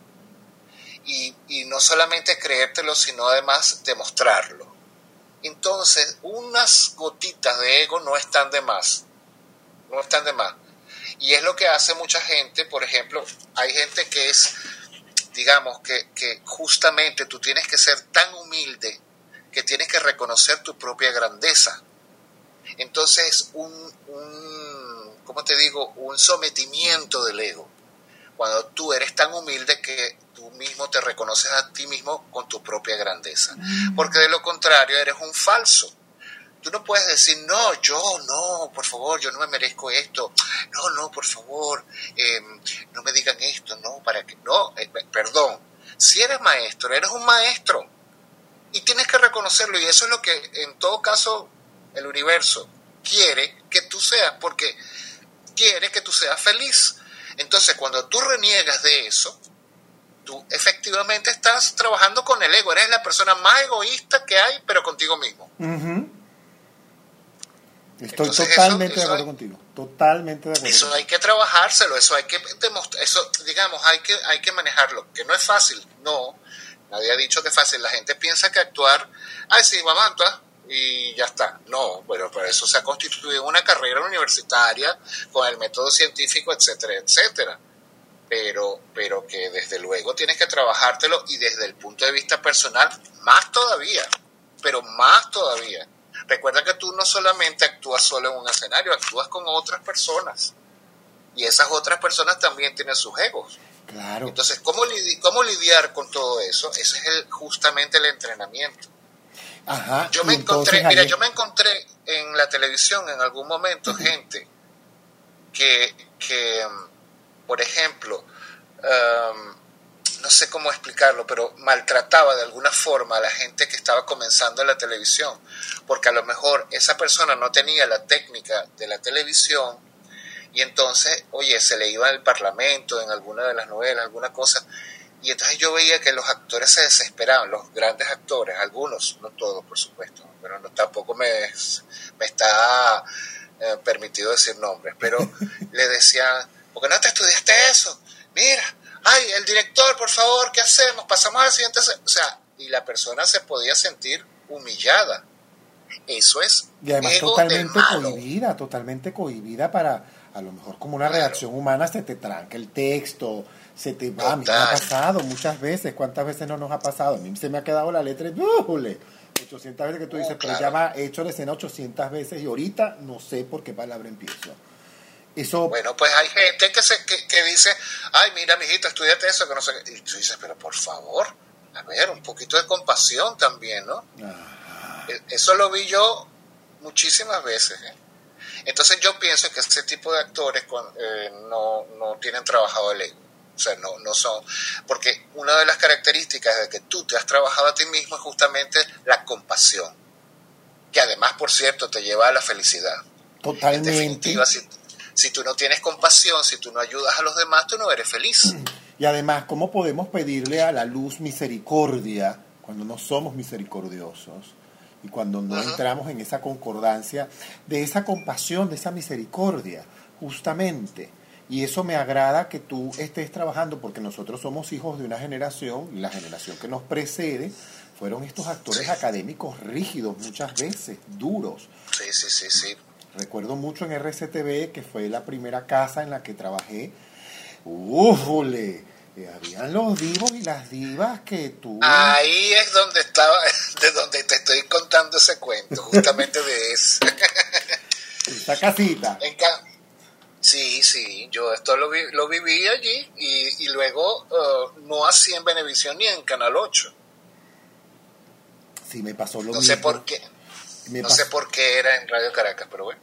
Y, y no solamente creértelo, sino además demostrarlo. Entonces, unas gotitas de ego no están de más no están de más. Y es lo que hace mucha gente, por ejemplo, hay gente que es, digamos, que, que justamente tú tienes que ser tan humilde que tienes que reconocer tu propia grandeza. Entonces, un, un ¿cómo te digo? Un sometimiento del ego. Cuando tú eres tan humilde que tú mismo te reconoces a ti mismo con tu propia grandeza. Mm. Porque de lo contrario eres un falso. Tú no puedes decir, no, yo no, por favor, yo no me merezco esto. No, no, por favor, em, no me digan esto, no, para que, no, eh, perdón. Si eres maestro, eres un maestro. Y tienes que reconocerlo. Y eso es lo que en todo caso el universo quiere que tú seas, porque quiere que tú seas feliz. Entonces, cuando tú reniegas de eso, tú efectivamente estás trabajando con el ego. Eres la persona más egoísta que hay, pero contigo mismo. Estoy totalmente de acuerdo contigo, totalmente de acuerdo. Eso hay que trabajárselo, eso hay que demostrar, eso digamos, hay que, hay que manejarlo, que no es fácil, no, nadie ha dicho que fácil, la gente piensa que actuar, ay sí, vamos a actuar y ya está, no, bueno, para eso se ha constituido una carrera universitaria con el método científico, etcétera, etcétera. Pero, pero que desde luego tienes que trabajártelo y desde el punto de vista personal, más todavía, pero más todavía Recuerda que tú no solamente actúas solo en un escenario, actúas con otras personas. Y esas otras personas también tienen sus egos. Claro. Entonces, ¿cómo, cómo lidiar con todo eso? Ese es el, justamente el entrenamiento. Ajá, yo me encontré, mira, yo me encontré en la televisión en algún momento gente que, que por ejemplo, um, no sé cómo explicarlo, pero maltrataba de alguna forma a la gente que estaba comenzando en la televisión, porque a lo mejor esa persona no tenía la técnica de la televisión y entonces, oye, se le iba al parlamento en alguna de las novelas, alguna cosa, y entonces yo veía que los actores se desesperaban, los grandes actores, algunos, no todos, por supuesto, pero no, tampoco me, me está eh, permitido decir nombres, pero (laughs) le decían, ¿por qué no te estudiaste eso? Mira, ay, el director, por favor, ¿qué hacemos? Pasamos al siguiente. O sea, y la persona se podía sentir humillada. Eso es. Y además totalmente cohibida, totalmente cohibida para a lo mejor como una reacción humana se te tranca el texto, se te va. A mí me ha pasado muchas veces. ¿Cuántas veces no nos ha pasado? A mí se me ha quedado la letra y 800 veces que tú dices, pero ya va hecho la escena 800 veces y ahorita no sé por qué palabra empiezo. Eso... Bueno, pues hay gente que, se, que, dice, ay, mira, mijito, estudiate eso, que no sé qué. Y tú dices, pero por favor, a ver, un poquito de compasión también, ¿no? E, eso lo vi yo muchísimas veces. ¿eh? Entonces yo pienso que ese tipo de actores eh, no, no tienen trabajado el ego. O sea, no, no son. Porque una de las características de que tú te has trabajado a ti mismo es justamente la compasión. Que además, por cierto, te lleva a la felicidad. Totalmente. En definitiva, si, si tú no tienes compasión, si tú no ayudas a los demás, tú no eres feliz. Y además, ¿cómo podemos pedirle a la luz misericordia cuando no somos misericordiosos? Y cuando no entramos en esa concordancia de esa compasión, de esa misericordia, justamente. Y eso me agrada que tú estés trabajando porque nosotros somos hijos de una generación, y la generación que nos precede fueron estos actores académicos rígidos muchas veces, duros. Sí, sí, sí, sí. Recuerdo mucho en RCTV, que fue la primera casa en la que trabajé. ¡Ufule! Eh, habían los divos y las divas que tú... Ahí es donde estaba, (laughs) de donde te estoy contando ese cuento, justamente de eso. (laughs) Esa casita. En, Sí, sí, yo esto lo, vi, lo viví allí y, y luego uh, no así en Venevisión ni en Canal 8. Sí, me pasó lo no mismo. Sé por qué, no sé por qué era en Radio Caracas, pero bueno.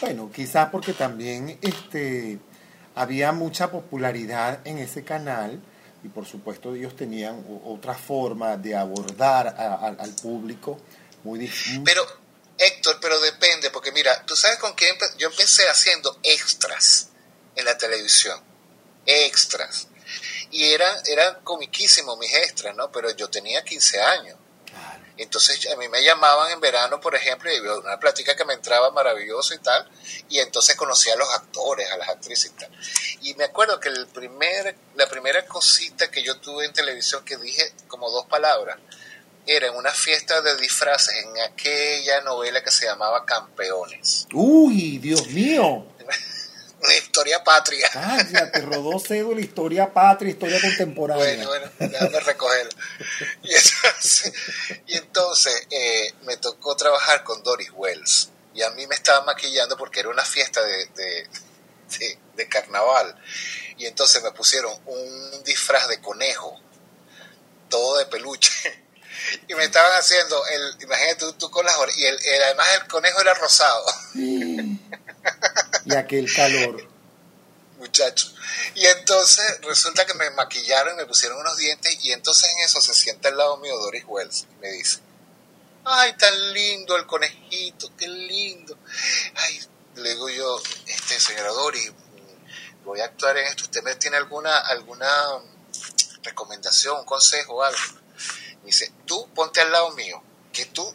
Bueno, quizás porque también este, había mucha popularidad en ese canal y por supuesto ellos tenían otra forma de abordar al público muy difícil. Pero Héctor, pero depende, porque mira, tú sabes con qué yo empecé haciendo extras en la televisión. Extras. Y eran, eran comiquísimos mis extras, ¿no? Pero yo tenía 15 años. Entonces a mí me llamaban en verano, por ejemplo, y había una plática que me entraba maravilloso y tal, y entonces conocía a los actores, a las actrices y tal. Y me acuerdo que el primer, la primera cosita que yo tuve en televisión que dije como dos palabras, era en una fiesta de disfraces en aquella novela que se llamaba Campeones. Uy, Dios mío. Historia patria. ya te rodó cedo la historia patria, historia contemporánea. Bueno, bueno, déjame recogerla. Y entonces, eh, me tocó trabajar con Doris Wells. Y a mí me estaba maquillando porque era una fiesta de, de, de carnaval. Y entonces me pusieron un disfraz de conejo, todo de peluche y me estaban haciendo el imagínate tú, con las y el, además el conejo era rosado y aquel calor. Muchacho. Y entonces resulta que me maquillaron me pusieron unos dientes y entonces en eso se sienta al lado mío Doris Wells y me dice ay tan lindo el conejito qué lindo ay le digo yo este señora Doris voy a actuar en esto. Usted me tiene alguna alguna recomendación un consejo algo dice, tú ponte al lado mío, que tú,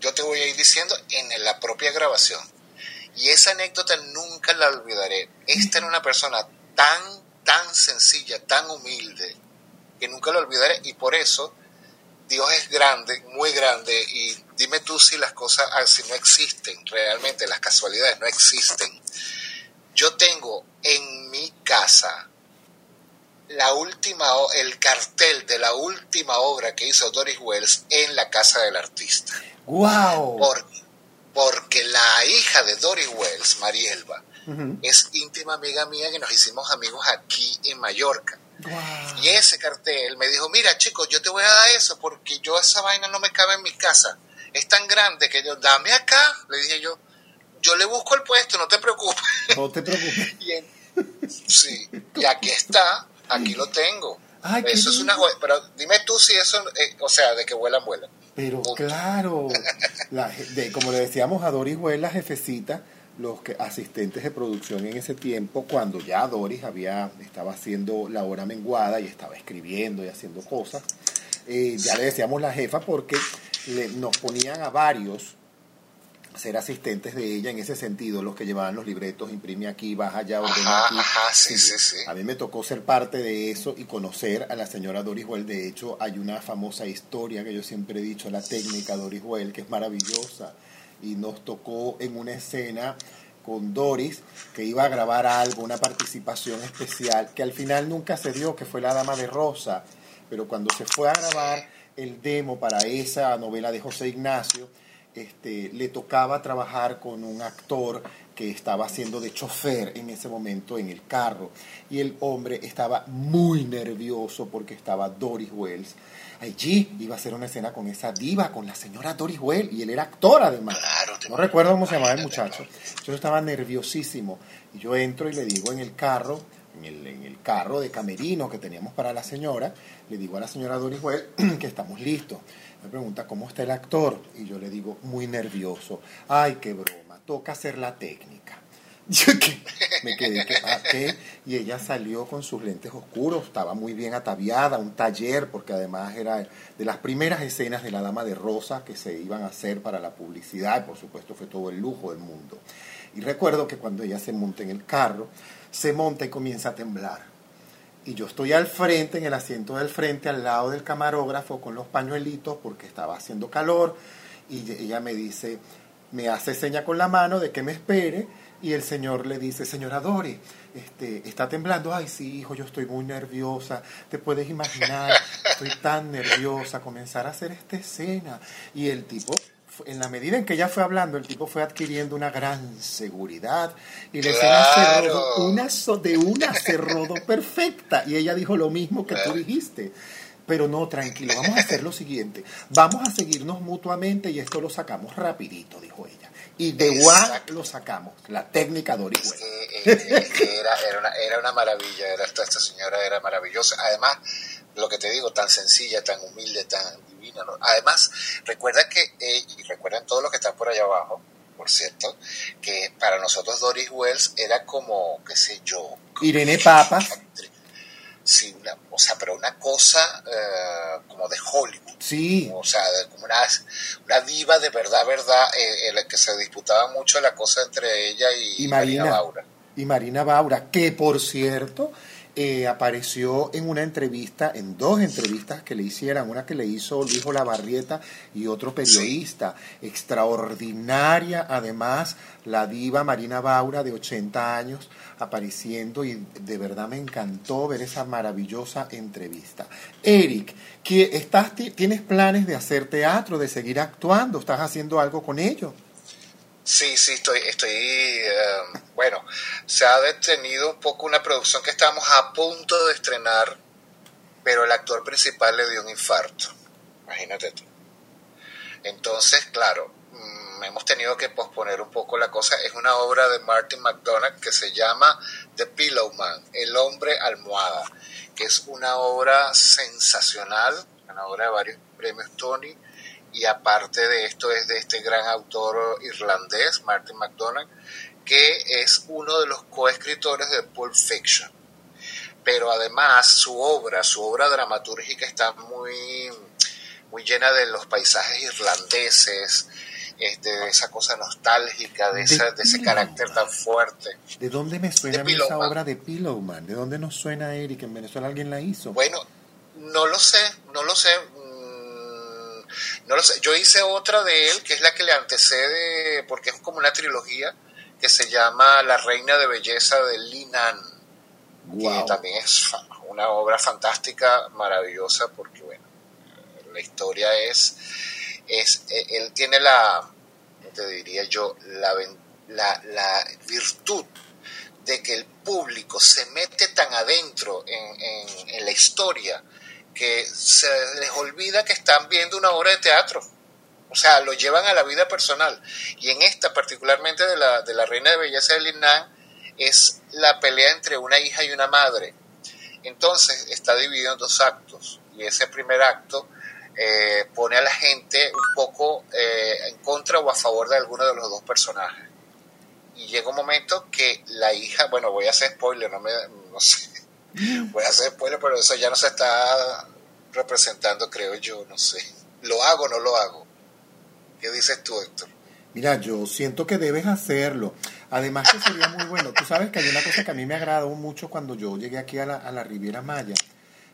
yo te voy a ir diciendo en la propia grabación. Y esa anécdota nunca la olvidaré. Esta era una persona tan, tan sencilla, tan humilde, que nunca la olvidaré. Y por eso Dios es grande, muy grande. Y dime tú si las cosas, ah, si no existen realmente, las casualidades no existen. Yo tengo en mi casa la última, el cartel de la última obra que hizo Doris Wells en la casa del artista. ¡Wow! porque la hija de Doris Wells, Marielba, es íntima amiga mía que nos hicimos amigos aquí en Mallorca. Y ese cartel me dijo, mira chicos, yo te voy a dar eso porque yo esa vaina no me cabe en mi casa. Es tan grande que yo, dame acá, le dije yo, yo le busco el puesto, no te preocupes. No te preocupes. (laughs) sí, y aquí está, Aquí lo tengo. Eso es una pero dime tú si eso, eh, o sea, de que vuelan, vuelan. Pero claro, (laughs) de, como le decíamos a Doris Vuela, jefecita, los que, asistentes de producción en ese tiempo, cuando ya Doris había, estaba haciendo la hora menguada y estaba escribiendo y haciendo cosas, eh, ya le decíamos la jefa porque le, nos ponían a varios ser asistentes de ella en ese sentido, los que llevaban los libretos, imprime aquí, baja allá, ordena aquí. Ajá, sí, sí, sí. A mí me tocó ser parte de eso y conocer a la señora Doris Well. De hecho, hay una famosa historia que yo siempre he dicho, la técnica Doris Well, que es maravillosa. Y nos tocó en una escena con Doris, que iba a grabar algo, una participación especial, que al final nunca se dio, que fue La Dama de Rosa, pero cuando se fue a grabar el demo para esa novela de José Ignacio, este, le tocaba trabajar con un actor que estaba haciendo de chofer en ese momento en el carro. Y el hombre estaba muy nervioso porque estaba Doris Wells. Allí iba a hacer una escena con esa diva, con la señora Doris Wells, y él era actor además. no recuerdo cómo se llamaba el muchacho. Yo estaba nerviosísimo. Y yo entro y le digo en el carro, en el, carro de camerino que teníamos para la señora, le digo a la señora Doris Wells (clears throat) que estamos listos. Me pregunta, ¿cómo está el actor? Y yo le digo, muy nervioso. Ay, qué broma, toca hacer la técnica. (laughs) Y ella salió con sus lentes oscuros, estaba muy bien ataviada, un taller, porque además era de las primeras escenas de La Dama de Rosa que se iban a hacer para la publicidad, y por supuesto fue todo el lujo del mundo. Y recuerdo que cuando ella se monta en el carro, se monta y comienza a temblar y yo estoy al frente, en el asiento del frente, al lado del camarógrafo, con los pañuelitos, porque estaba haciendo calor, y ella me dice, me hace seña con la mano de que me espere, y el señor le dice, señora Dori, este, está temblando, ay sí, hijo, yo estoy muy nerviosa, te puedes imaginar, estoy tan nerviosa, comenzar a hacer esta escena. Y el tipo en la medida en que ella fue hablando, el tipo fue adquiriendo una gran seguridad y le claro. una de una se rodó perfecta y ella dijo lo mismo que tú dijiste. Pero no, tranquilo, vamos a hacer lo siguiente. Vamos a seguirnos mutuamente y esto lo sacamos rapidito, dijo ella. Y de igual lo sacamos, la técnica Doris. era, era, una, era una maravilla, era, esta, esta señora era maravillosa. Además, lo que te digo, tan sencilla, tan humilde, tan divina. Además, recuerda que, eh, y recuerden todos los que están por allá abajo, por cierto, que para nosotros Doris Wells era como, qué sé yo. Irene Papa. Sí, una, o sea, pero una cosa eh, como de Hollywood. Sí. O sea, como una, una diva de verdad, verdad, eh, en la que se disputaba mucho la cosa entre ella y, Marina, Marina Baura. Y Marina Baura, que por cierto eh, apareció en una entrevista, en dos entrevistas que le hicieran, una que le hizo Luis Olavarrieta y otro periodista. Extraordinaria, además, la diva Marina Baura, de 80 años, apareciendo y de verdad me encantó ver esa maravillosa entrevista. Eric, estás, ¿tienes planes de hacer teatro, de seguir actuando? ¿Estás haciendo algo con ello? Sí, sí, estoy, estoy, eh, bueno, se ha detenido un poco una producción que estamos a punto de estrenar, pero el actor principal le dio un infarto, imagínate tú. Entonces, claro, mm, hemos tenido que posponer un poco la cosa. Es una obra de Martin McDonagh que se llama The Pillow Man, El hombre almohada, que es una obra sensacional, una obra de varios premios Tony y aparte de esto es de este gran autor irlandés, Martin McDonagh, que es uno de los coescritores de Pulp Fiction. Pero además su obra, su obra dramatúrgica está muy, muy llena de los paisajes irlandeses, este, de esa cosa nostálgica, de, de ese carácter tan fuerte. ¿De dónde me suena esa obra de Pillowman? ¿De dónde nos suena Eric? ¿En Venezuela alguien la hizo? Bueno, no lo sé, no lo sé no lo sé. Yo hice otra de él, que es la que le antecede, porque es como una trilogía, que se llama La Reina de Belleza de Linan. Que también es una obra fantástica, maravillosa, porque, bueno, la historia es. es e, él tiene la. te diría yo? La, la, la virtud de que el público se mete tan adentro en, en, en la historia que se les olvida que están viendo una obra de teatro. O sea, lo llevan a la vida personal. Y en esta, particularmente de la, de la Reina de Belleza de Linnan, es la pelea entre una hija y una madre. Entonces está dividido en dos actos. Y ese primer acto eh, pone a la gente un poco eh, en contra o a favor de alguno de los dos personajes. Y llega un momento que la hija, bueno, voy a hacer spoiler, no, me, no sé, voy a hacer spoiler, pero eso ya no se está representando, creo yo, no sé. ¿Lo hago o no lo hago? ¿Qué dices tú, Héctor? Mira, yo siento que debes hacerlo. Además que sería muy bueno. Tú sabes que hay una cosa que a mí me agradó mucho cuando yo llegué aquí a la, a la Riviera Maya.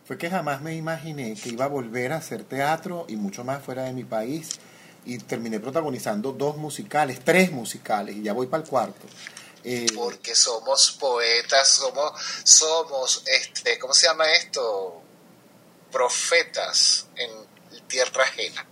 Fue que jamás me imaginé que iba a volver a hacer teatro y mucho más fuera de mi país. y terminé protagonizando dos musicales, tres musicales, y ya voy para el cuarto. Eh, Porque somos poetas, somos, somos, este, ¿cómo se llama esto? Profetas en tierra ajena.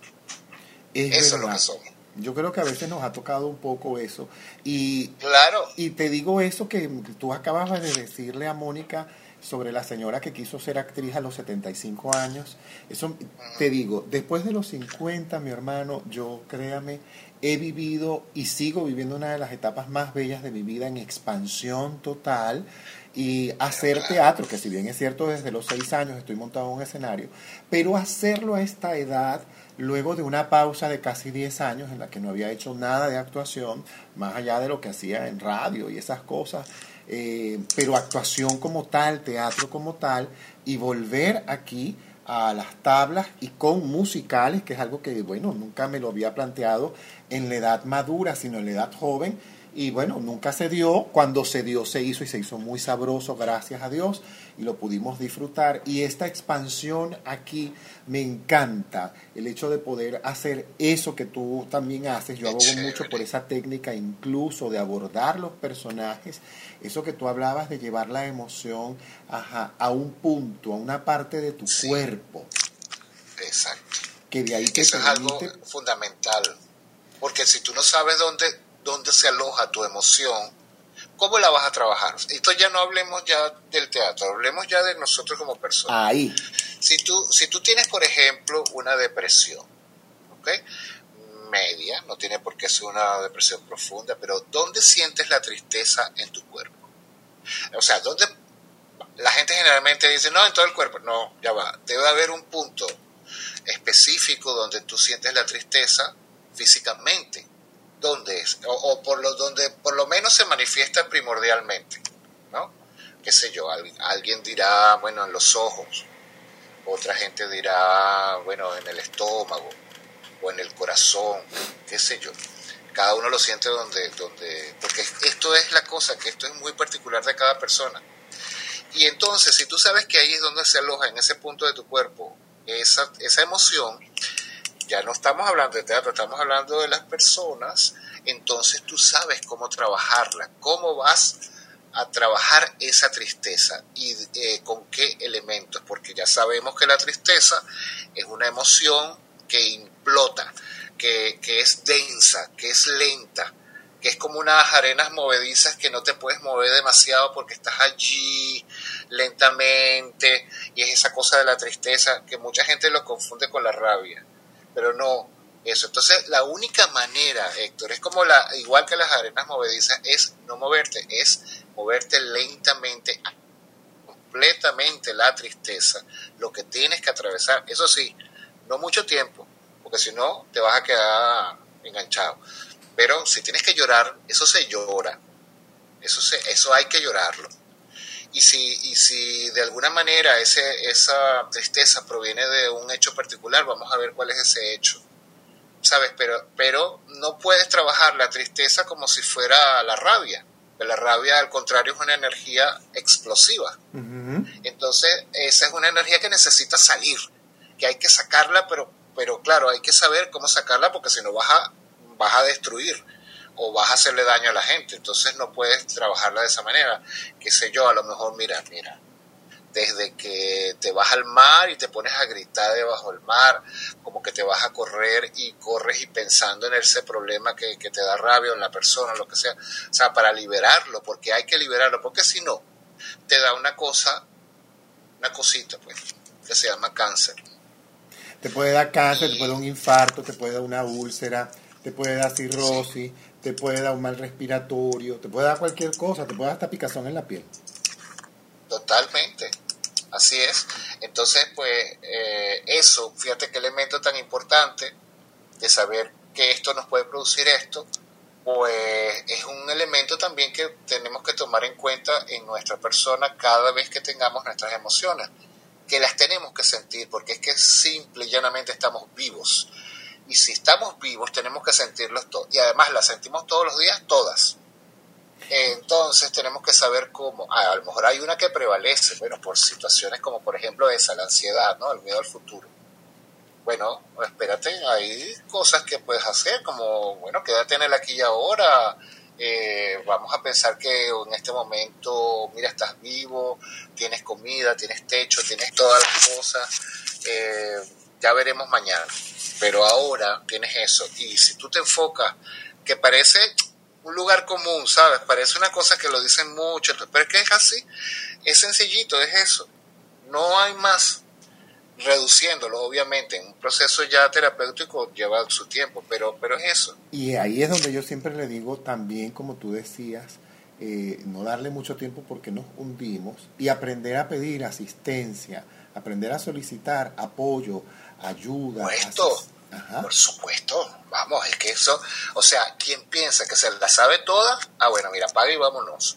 eso es lo que somos. Yo creo que a veces nos ha tocado un poco eso. Y, claro. y te digo eso que tú acabas de decirle a Mónica sobre la señora que quiso ser actriz a los 75 años. Eso te digo, después de los 50, mi hermano, yo créame, he vivido y sigo viviendo una de las etapas más bellas de mi vida en expansión total y hacer teatro, que si bien es cierto desde los 6 años estoy montado en un escenario, pero hacerlo a esta edad luego de una pausa de casi 10 años en la que no había hecho nada de actuación, más allá de lo que hacía en radio y esas cosas, eh, pero actuación como tal, teatro como tal, y volver aquí a las tablas y con musicales, que es algo que, bueno, nunca me lo había planteado en la edad madura, sino en la edad joven, y bueno, nunca se dio, cuando se dio se hizo y se hizo muy sabroso, gracias a Dios, y lo pudimos disfrutar. Y esta expansión aquí me encanta, el hecho de poder hacer eso que tú también haces, yo abogo mucho por esa técnica incluso de abordar los personajes, eso que tú hablabas de llevar la emoción a un punto, a una parte de tu cuerpo. Exacto. Que de ahí que Eso es algo fundamental, porque si tú no sabes dónde dónde se aloja tu emoción, ¿cómo la vas a trabajar? Esto ya no hablemos ya del teatro, hablemos ya de nosotros como personas. Ahí. Si tú, si tú tienes, por ejemplo, una depresión, ¿ok? Media, no tiene por qué ser una depresión profunda, pero ¿dónde sientes la tristeza en tu cuerpo? O sea, ¿dónde la gente generalmente dice, no, en todo el cuerpo? No, ya va. Debe haber un punto específico donde tú sientes la tristeza físicamente dónde es, o, por lo donde por lo menos se manifiesta primordialmente, ¿no? Qué sé yo, alguien dirá, bueno, en los ojos, otra gente dirá, bueno, en el estómago o en el corazón, qué sé yo. Cada uno lo siente donde, donde, porque esto es la cosa, que esto es muy particular de cada persona. Y entonces, si tú sabes que ahí es donde se aloja, en ese punto de tu cuerpo, esa, esa emoción, ya no estamos hablando de teatro, estamos hablando de las personas, entonces tú sabes cómo trabajarla, cómo vas a trabajar esa tristeza y eh, con qué elementos, porque ya sabemos que la tristeza es una emoción que implota, que, que es densa, que es lenta, que es como unas arenas movedizas que no te puedes mover demasiado porque estás allí lentamente y es esa cosa de la tristeza que mucha gente lo confunde con la rabia pero no eso. Entonces, la única manera, Héctor, es como la, igual que las arenas movedizas, es no moverte, es moverte lentamente, completamente la tristeza, lo que tienes que atravesar. Eso sí, no mucho tiempo, porque si no, te vas a quedar enganchado. Pero si tienes que llorar, eso se llora. Eso, se, eso hay que llorarlo. Y si, y si de alguna manera ese, esa tristeza proviene de un hecho particular, vamos a ver cuál es ese hecho. ¿Sabes? Pero, pero no puedes trabajar la tristeza como si fuera la rabia. La rabia, al contrario, es una energía explosiva. Entonces, esa es una energía que necesita salir, que hay que sacarla, pero, pero claro, hay que saber cómo sacarla porque si no vas a, vas a destruir o vas a hacerle daño a la gente. Entonces no puedes trabajarla de esa manera. Qué sé yo, a lo mejor, mira, mira, desde que te vas al mar y te pones a gritar debajo del mar, como que te vas a correr y corres y pensando en ese problema que, que te da rabia en la persona, lo que sea, o sea, para liberarlo, porque hay que liberarlo, porque si no, te da una cosa, una cosita, pues, que se llama cáncer. Te puede dar cáncer, te puede dar un infarto, te puede dar una úlcera, te puede dar cirrosis, te puede dar un mal respiratorio, te puede dar cualquier cosa, te puede dar hasta picazón en la piel. Totalmente, así es. Entonces, pues eh, eso, fíjate qué elemento tan importante de saber que esto nos puede producir esto, pues es un elemento también que tenemos que tomar en cuenta en nuestra persona cada vez que tengamos nuestras emociones, que las tenemos que sentir, porque es que simple y llanamente estamos vivos y si estamos vivos tenemos que sentirlos todos. Y además las sentimos todos los días, todas. Entonces tenemos que saber cómo. a lo mejor hay una que prevalece, bueno, por situaciones como por ejemplo esa, la ansiedad, ¿no? El miedo al futuro. bueno, espérate, hay cosas que puedes hacer, como, bueno, quédate en el aquí y ahora, eh, vamos a pensar que en este momento, mira, estás vivo, tienes comida, tienes techo, tienes todas las cosas, eh, ya veremos mañana, pero ahora tienes eso, y si tú te enfocas, que parece un lugar común, ¿sabes? Parece una cosa que lo dicen mucho, pero es que es así, es sencillito, es eso, no hay más reduciéndolo, obviamente, en un proceso ya terapéutico lleva su tiempo, pero, pero es eso. Y ahí es donde yo siempre le digo también, como tú decías, eh, no darle mucho tiempo porque nos hundimos y aprender a pedir asistencia, aprender a solicitar apoyo, ayuda. Por por supuesto, vamos, es que eso, o sea, quien piensa que se la sabe toda, ah, bueno, mira, paga y vámonos.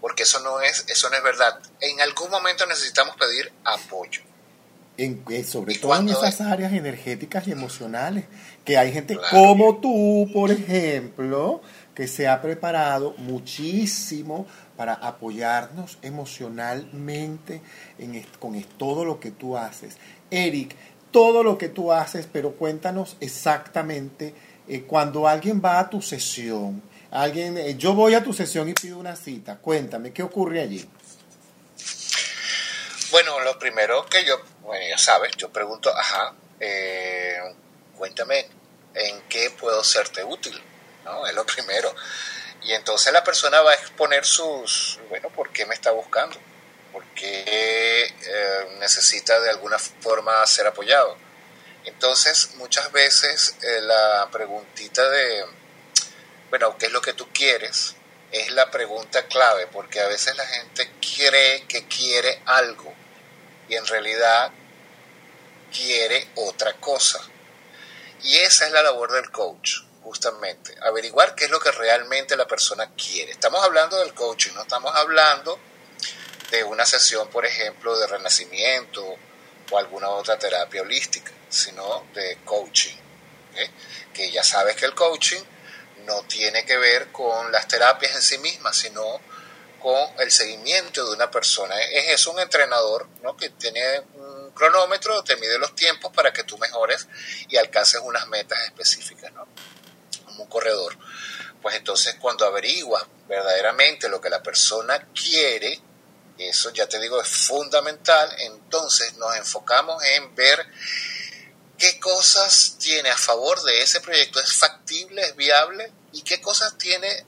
Porque eso no es, eso no es verdad. En algún momento necesitamos pedir apoyo. En, eh, sobre todo en esas áreas energéticas y emocionales, que hay gente como tú, por ejemplo, que se ha preparado muchísimo para apoyarnos emocionalmente en, con todo lo que tú haces. Eric, todo lo que tú haces, pero cuéntanos exactamente eh, cuando alguien va a tu sesión, alguien, eh, yo voy a tu sesión y pido una cita, cuéntame, ¿qué ocurre allí? Bueno, lo primero que yo, bueno, ya sabes, yo pregunto, ajá, eh, cuéntame en qué puedo serte útil, ¿no? Es lo primero. Y entonces la persona va a exponer sus, bueno, ¿por qué me está buscando? Porque eh, necesita de alguna forma ser apoyado. Entonces, muchas veces eh, la preguntita de, bueno, ¿qué es lo que tú quieres? Es la pregunta clave, porque a veces la gente cree que quiere algo y en realidad quiere otra cosa. Y esa es la labor del coach, justamente, averiguar qué es lo que realmente la persona quiere. Estamos hablando del coaching, no estamos hablando de una sesión, por ejemplo, de renacimiento o alguna otra terapia holística, sino de coaching. Que ya sabes que el coaching no tiene que ver con las terapias en sí mismas, sino con el seguimiento de una persona. Es, es un entrenador ¿no? que tiene un cronómetro, te mide los tiempos para que tú mejores y alcances unas metas específicas, ¿no? como un corredor. Pues entonces cuando averiguas verdaderamente lo que la persona quiere, eso ya te digo es fundamental. Entonces nos enfocamos en ver qué cosas tiene a favor de ese proyecto, es factible, es viable y qué cosas tiene,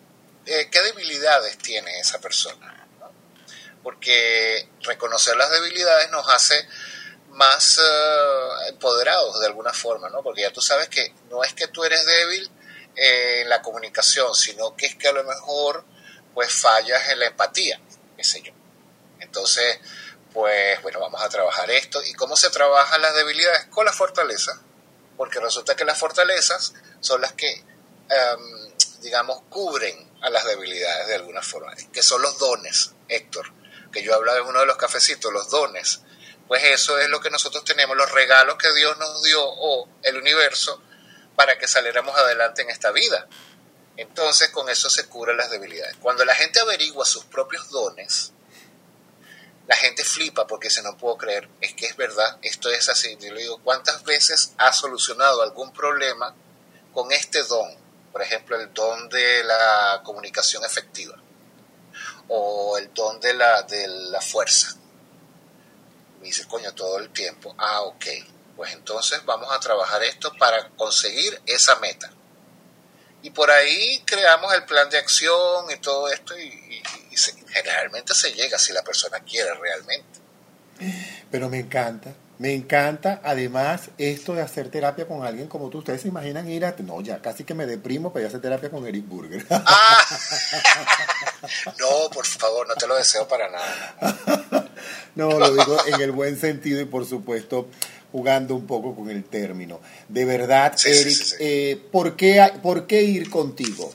eh, qué debilidades tiene esa persona. Porque reconocer las debilidades nos hace más eh, empoderados de alguna forma, ¿no? Porque ya tú sabes que no es que tú eres débil en la comunicación, sino que es que a lo mejor pues fallas en la empatía, qué sé yo. Entonces, pues bueno, vamos a trabajar esto. ¿Y cómo se trabajan las debilidades? Con la fortaleza, porque resulta que las fortalezas son las que, em, digamos, cubren a las debilidades de alguna forma, que son los dones, Héctor, que yo hablaba en uno de los cafecitos, los dones. Pues eso es lo que nosotros tenemos, los regalos que Dios nos dio o el universo para que saliéramos adelante en esta vida. Entonces con eso se cubren las debilidades. Cuando la gente averigua sus propios dones, la gente flipa porque se no puedo creer, es que es verdad, esto es así. Yo le digo, ¿cuántas veces ha solucionado algún problema con este don? Por ejemplo, el don de la comunicación efectiva o el don de la, de la fuerza. Me dice, coño, todo el tiempo. Ah, ok. Pues entonces vamos a trabajar esto para conseguir esa meta. Y por ahí creamos el plan de acción y todo esto y, generalmente se llega si la persona quiere realmente. Pero me encanta, me encanta además esto de hacer terapia con alguien como tú. Ustedes se imaginan ir a... No, ya casi que me deprimo para ir a hacer terapia con Eric Burger. Ah. (laughs) no, por favor, no te lo deseo para nada. (laughs) no, lo digo en el buen sentido y por supuesto jugando un poco con el término. De verdad, Eric, eh, ¿por, qué, ¿por qué ir contigo?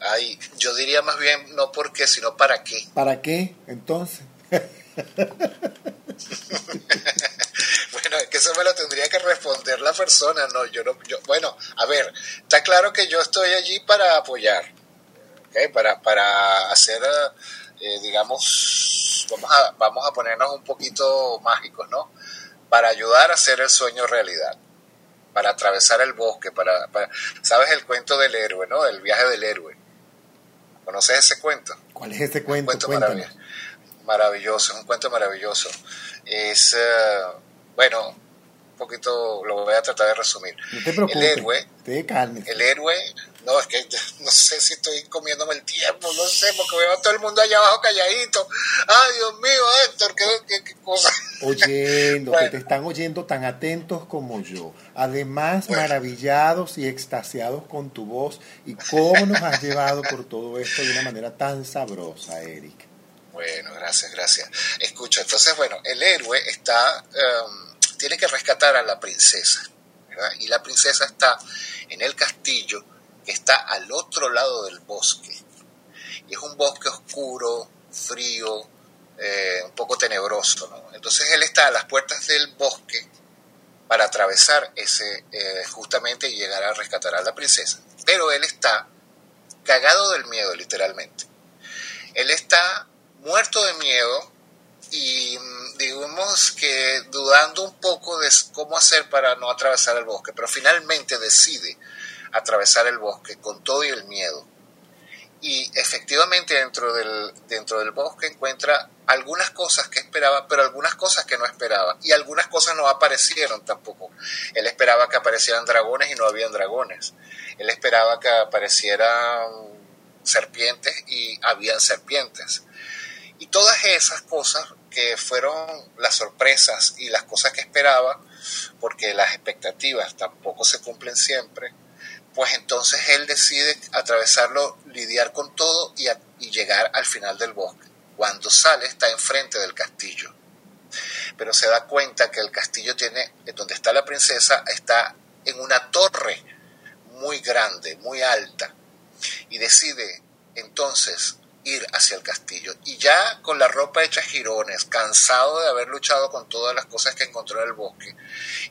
Ay, yo diría más bien no por qué, sino para qué. ¿Para qué, entonces? (laughs) bueno, es que eso me lo tendría que responder la persona, no, yo no, yo, bueno, a ver, está claro que yo estoy allí para apoyar, para, para hacer, eh, digamos, vamos a, vamos a ponernos un poquito mágicos, ¿no? para ayudar a hacer el sueño realidad, para atravesar el bosque, para, ¿sabes el cuento del héroe, no? El viaje del héroe. ¿Conoces ese cuento? ¿Cuál es ese cuento? Un cuento maravilloso, es un cuento maravilloso. Es, eh, bueno, un poquito lo voy a tratar de resumir. No te preocupes, el héroe, te el héroe no, es que no sé si estoy comiéndome el tiempo, no sé, porque veo a todo el mundo allá abajo calladito. Ay, Dios mío, Héctor, qué, cosa. Oyendo, que te están oyendo tan atentos como yo. Además, maravillados y extasiados con tu voz y cómo nos has llevado por todo esto de una manera tan sabrosa, Eric. Bueno, gracias, gracias. Escucha, entonces, bueno, el héroe está, em, tiene que rescatar a la princesa, ¿verdad? Y la princesa está en el castillo que está al otro lado del bosque. Y es un bosque oscuro, frío, eh, un poco tenebroso. Entonces él está a las puertas del bosque para atravesar ese, eh, justamente y llegar a rescatar a la princesa. Pero él está cagado del miedo, literalmente. Él está muerto de miedo y mm, digamos que dudando un poco de cómo hacer para no atravesar el bosque, pero finalmente decide atravesar el bosque con todo y el miedo. Y efectivamente dentro del, dentro del bosque encuentra algunas cosas que esperaba, pero algunas cosas que no esperaba. Y algunas cosas no aparecieron tampoco. Él esperaba que aparecieran dragones y no habían dragones. Él esperaba que aparecieran serpientes y habían serpientes. Y todas esas cosas que fueron las sorpresas y las cosas que esperaba, porque las expectativas tampoco se cumplen siempre, pues entonces él decide atravesarlo, lidiar con todo y, llegar al final del bosque. Cuando sale está enfrente del castillo, pero se da cuenta que el castillo tiene, donde está la princesa, está en una torre muy grande, muy alta, y decide entonces ir hacia el castillo. Y ya con la ropa hecha jirones, cansado de haber luchado con todas las cosas que encontró en el bosque,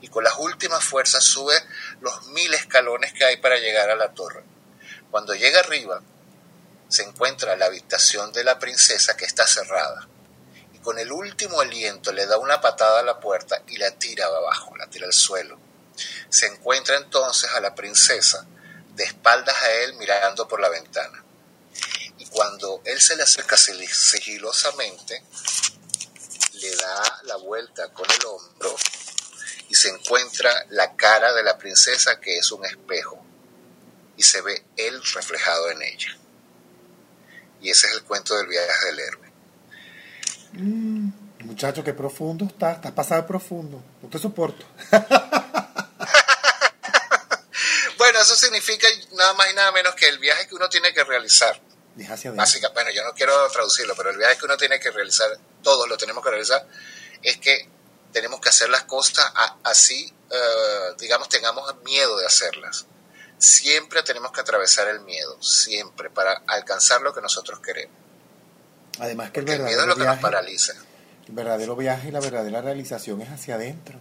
y con las últimas fuerzas sube los mil escalones que hay para llegar a la torre. Cuando llega arriba, se encuentra la habitación de la princesa que está cerrada. Y con el último aliento le da una patada a la puerta y la tira abajo, la tira al suelo. Se encuentra entonces a la princesa de espaldas a él mirando por la ventana cuando él se le acerca sigilosamente, le da la vuelta con el hombro y se encuentra la cara de la princesa que es un espejo y se ve él reflejado en ella. Y ese es el cuento del viaje del héroe. Mm, muchacho, qué profundo está, estás pasado profundo, no te soporto. (laughs) (laughs) bueno, eso significa nada más y nada menos que el viaje que uno tiene que realizar Básica, bueno, yo no quiero traducirlo, pero el viaje que uno tiene que realizar, todos lo tenemos que realizar, es que tenemos que hacer las cosas así, eh, digamos, tengamos miedo de hacerlas. Siempre tenemos que atravesar el miedo, siempre, para alcanzar lo que nosotros queremos. Además que el, el miedo es lo que nos paraliza. El verdadero viaje y la verdadera realización es hacia adentro.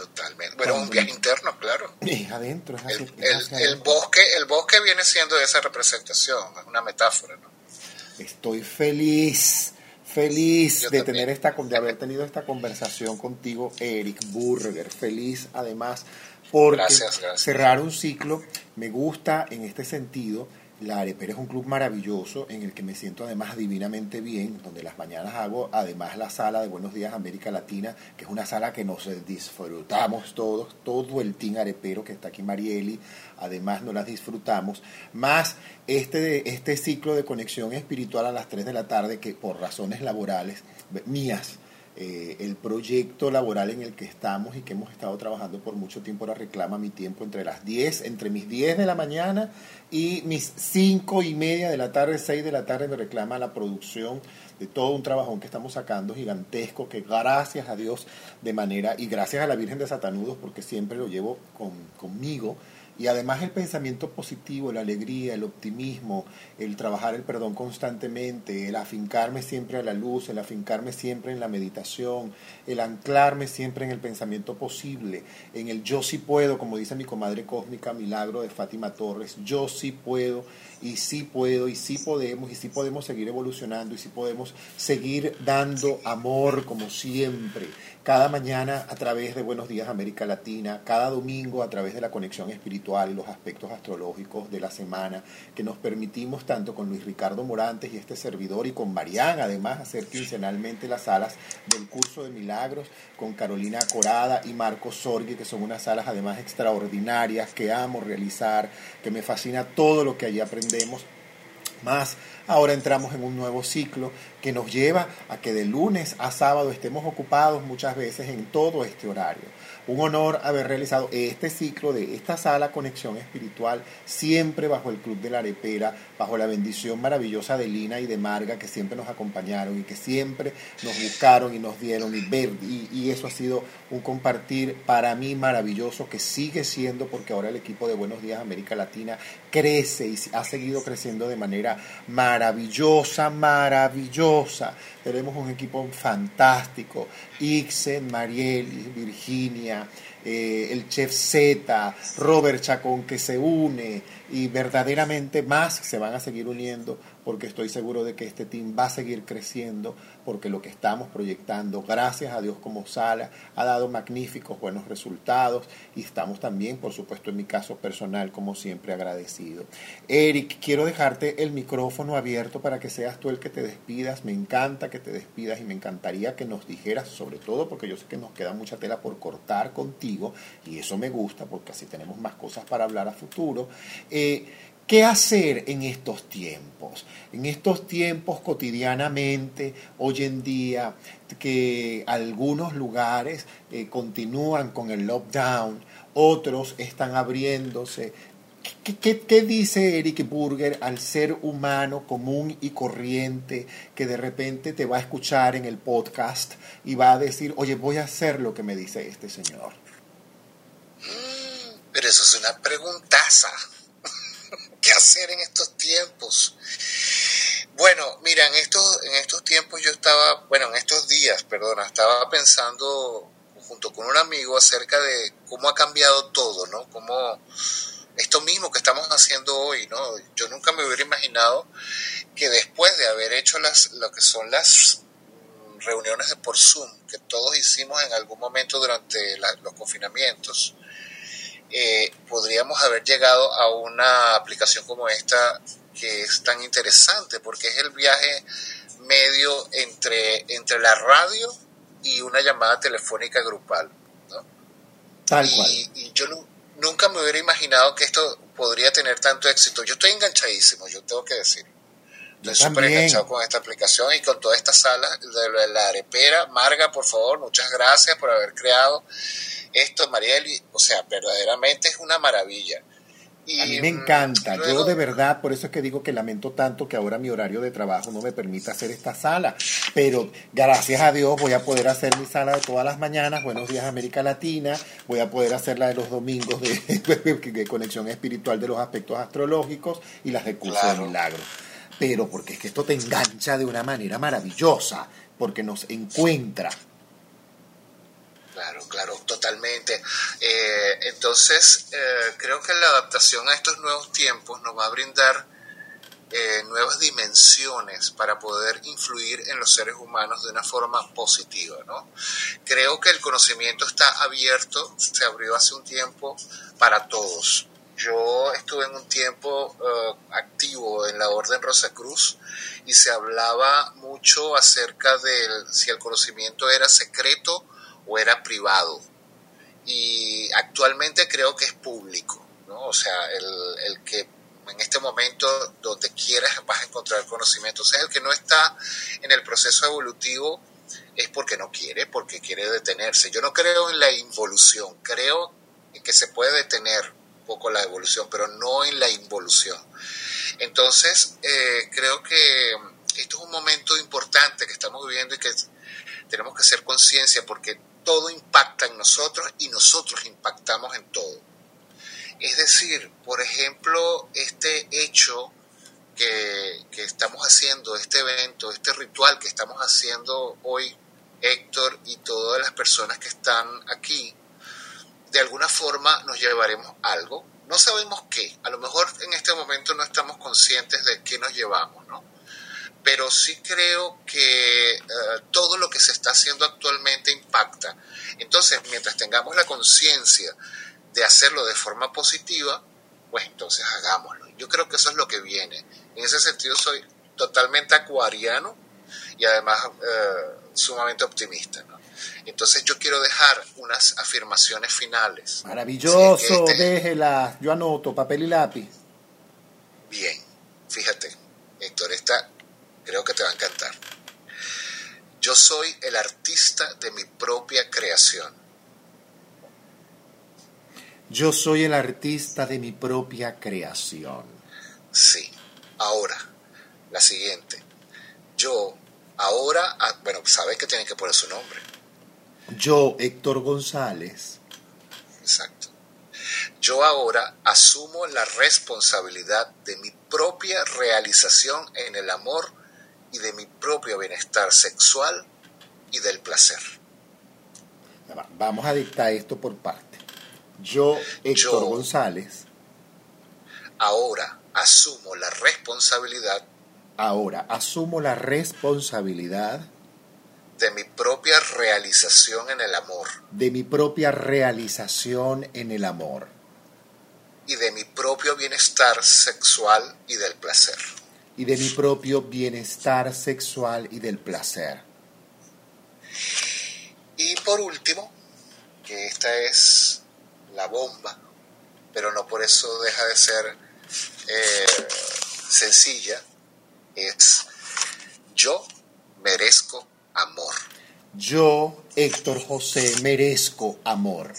Totalmente. Bueno, un viaje interno, claro. Es adentro. el, bosque, el bosque viene siendo esa representación, es una metáfora, ¿no? Estoy feliz, feliz de tener esta, de haber tenido esta conversación contigo, Eric Burger. Feliz, además, porque cerrar un ciclo me gusta en este sentido la Arepera es un club maravilloso en el que me siento además divinamente bien, donde las mañanas hago además la sala de Buenos Días América Latina, que es una sala que nos disfrutamos todos, todo el team arepero que está aquí Marieli, además nos las disfrutamos, más este, este ciclo de conexión espiritual a las 3 de la tarde que por razones laborales mías, eh, el proyecto laboral en el que estamos y que hemos estado trabajando por mucho tiempo ahora reclama mi tiempo entre las 10, entre mis 10 de la mañana y mis 5 y media de la tarde, 6 de la tarde me reclama la producción de todo un trabajón que estamos sacando gigantesco, que gracias a Dios de manera, y gracias a la Virgen de Satanudos, porque siempre lo llevo con, conmigo, Y además el pensamiento positivo, la alegría, el optimismo, el trabajar el perdón constantemente, el afincarme siempre a la luz, el afincarme siempre en la meditación, el anclarme siempre en el pensamiento posible, en el yo sí puedo, como dice mi comadre cósmica Milagro de Fátima Torres, yo sí puedo y sí puedo y sí podemos y sí podemos seguir evolucionando y sí podemos seguir dando amor como siempre cada mañana a través de Buenos Días América Latina, cada domingo a través de la conexión espiritual y los aspectos astrológicos de la semana, que nos permitimos tanto con Luis Ricardo Morantes y este servidor y con Marián, además, hacer quincenalmente las salas del curso de milagros con Carolina Corada y Marco Sorgi, que son unas salas además extraordinarias que amo realizar, que me fascina todo lo que allí aprendemos más ahora entramos en un nuevo ciclo que nos lleva a que de lunes a sábado estemos ocupados muchas veces en todo este horario. Un honor haber realizado este ciclo de esta sala Conexión Espiritual, siempre bajo el Club de la Arepera, bajo la bendición maravillosa de Lina y de Marga, que siempre nos acompañaron y que siempre nos buscaron y nos dieron y eso ha sido un compartir para mí maravilloso, que sigue siendo, porque ahora el equipo de Buenos Días América Latina crece y ha seguido creciendo de manera maravillosa, maravillosa. Tenemos un equipo fantástico. Ixen, Mariel, Virginia, eh, el chef Z, Robert Chacón que se une y verdaderamente más se van a seguir uniendo porque estoy seguro de que este team va a seguir creciendo, porque lo que estamos proyectando, gracias a Dios como sala, ha dado magníficos buenos resultados y estamos también, por supuesto, en mi caso personal, como siempre, agradecido. Eric, quiero dejarte el micrófono abierto para que seas tú el que te despidas. Me encanta que te despidas y me encantaría que nos dijeras, sobre todo porque yo sé que nos queda mucha tela por cortar contigo y eso me gusta porque así tenemos más cosas para hablar a futuro. Eh, ¿Qué hacer en estos tiempos? En estos tiempos cotidianamente, hoy en día, que algunos lugares eh, continúan con el lockdown, otros están abriéndose. ¿Qué, ¿Qué, dice Eric Burger al ser humano común y corriente que de repente te va a escuchar en el podcast y va a decir, oye, voy a hacer lo que me dice este señor? Pero eso es una preguntaza. ¿Qué hacer en estos tiempos? Bueno, mira, en estos, en estos tiempos yo estaba, bueno, en estos días, perdona, estaba pensando junto con un amigo acerca de cómo ha cambiado todo, ¿no? Cómo esto mismo que estamos haciendo hoy, ¿no? Yo nunca me hubiera imaginado que después de haber hecho las, lo que son las reuniones de por Zoom, que todos hicimos en algún momento durante los confinamientos, eh, podríamos haber llegado a una aplicación como esta que es tan interesante porque es el viaje medio entre, entre la radio y una llamada telefónica grupal. Tal y, cual. y yo nunca me hubiera imaginado que esto podría tener tanto éxito. Yo estoy enganchadísimo, yo tengo que decir. Estoy súper enganchado con esta aplicación y con toda esta sala de la arepera. Marga, por favor, muchas gracias por haber creado esto, Marieli, o sea, verdaderamente es una maravilla. Y, a mí me encanta, luego, yo de verdad, por eso es que digo que lamento tanto que ahora mi horario de trabajo no me permita hacer esta sala, pero gracias a Dios voy a poder hacer mi sala de todas las mañanas, Buenos Días América Latina, voy a poder hacer la de los domingos de, (laughs) de conexión espiritual de los aspectos astrológicos y las de curso claro. de milagros. Pero porque es que esto te engancha de una manera maravillosa, porque nos encuentra Claro, claro, totalmente. Eh, entonces, eh, creo que la adaptación a estos nuevos tiempos nos va a brindar eh, nuevas dimensiones para poder influir en los seres humanos de una forma positiva. ¿no? Creo que el conocimiento está abierto, se abrió hace un tiempo para todos. Yo estuve en un tiempo activo en la Orden Rosacruz y se hablaba mucho acerca de si el conocimiento era secreto o era privado. Y actualmente creo que es público, ¿no? O sea, el, el que en este momento donde quieras vas a encontrar conocimiento. O sea, el que no está en el proceso evolutivo es porque no quiere, porque quiere detenerse. Yo no creo en la involución, creo en que se puede detener un poco la evolución, pero no en la involución. Entonces, eh, creo que esto es un momento importante que estamos viviendo y que tenemos que hacer conciencia porque todo impacta en nosotros y nosotros impactamos en todo. Es decir, por ejemplo, este hecho que, que, estamos haciendo, este evento, este ritual que estamos haciendo hoy, Héctor y todas las personas que están aquí, de alguna forma nos llevaremos algo. No sabemos qué. A lo mejor en este momento no estamos conscientes de qué nos llevamos, ¿no? Pero sí creo que eh, todo lo que se está haciendo actualmente impacta. Entonces, mientras tengamos la conciencia de hacerlo de forma positiva, pues entonces hagámoslo. Yo creo que eso es lo que viene. En ese sentido soy totalmente acuariano y además eh, sumamente optimista. ¿no? Entonces yo quiero dejar unas afirmaciones finales. Maravilloso, este déjela. Yo anoto papel y lápiz. Bien, fíjate, Héctor, esta creo que te va a encantar. Yo soy el artista de mi propia creación. Yo soy el artista de mi propia creación. Sí. Ahora, la siguiente. Yo, ahora, ah, bueno, sabes que tienen que poner su nombre. Yo, Héctor González. Exacto. Yo ahora asumo la responsabilidad de mi propia realización en el amor y de mi propio bienestar sexual y del placer. Vamos a dictar esto por parte. Yo, Héctor González. Ahora asumo la responsabilidad. Ahora asumo la responsabilidad de mi propia realización en el amor. De mi propia realización en el amor. Y de mi propio bienestar sexual y del placer. Y de mi propio bienestar sexual y del placer. Y por último, que esta es la bomba, pero no por eso deja de ser eh, sencilla, es yo merezco amor. Yo, Héctor José, merezco amor.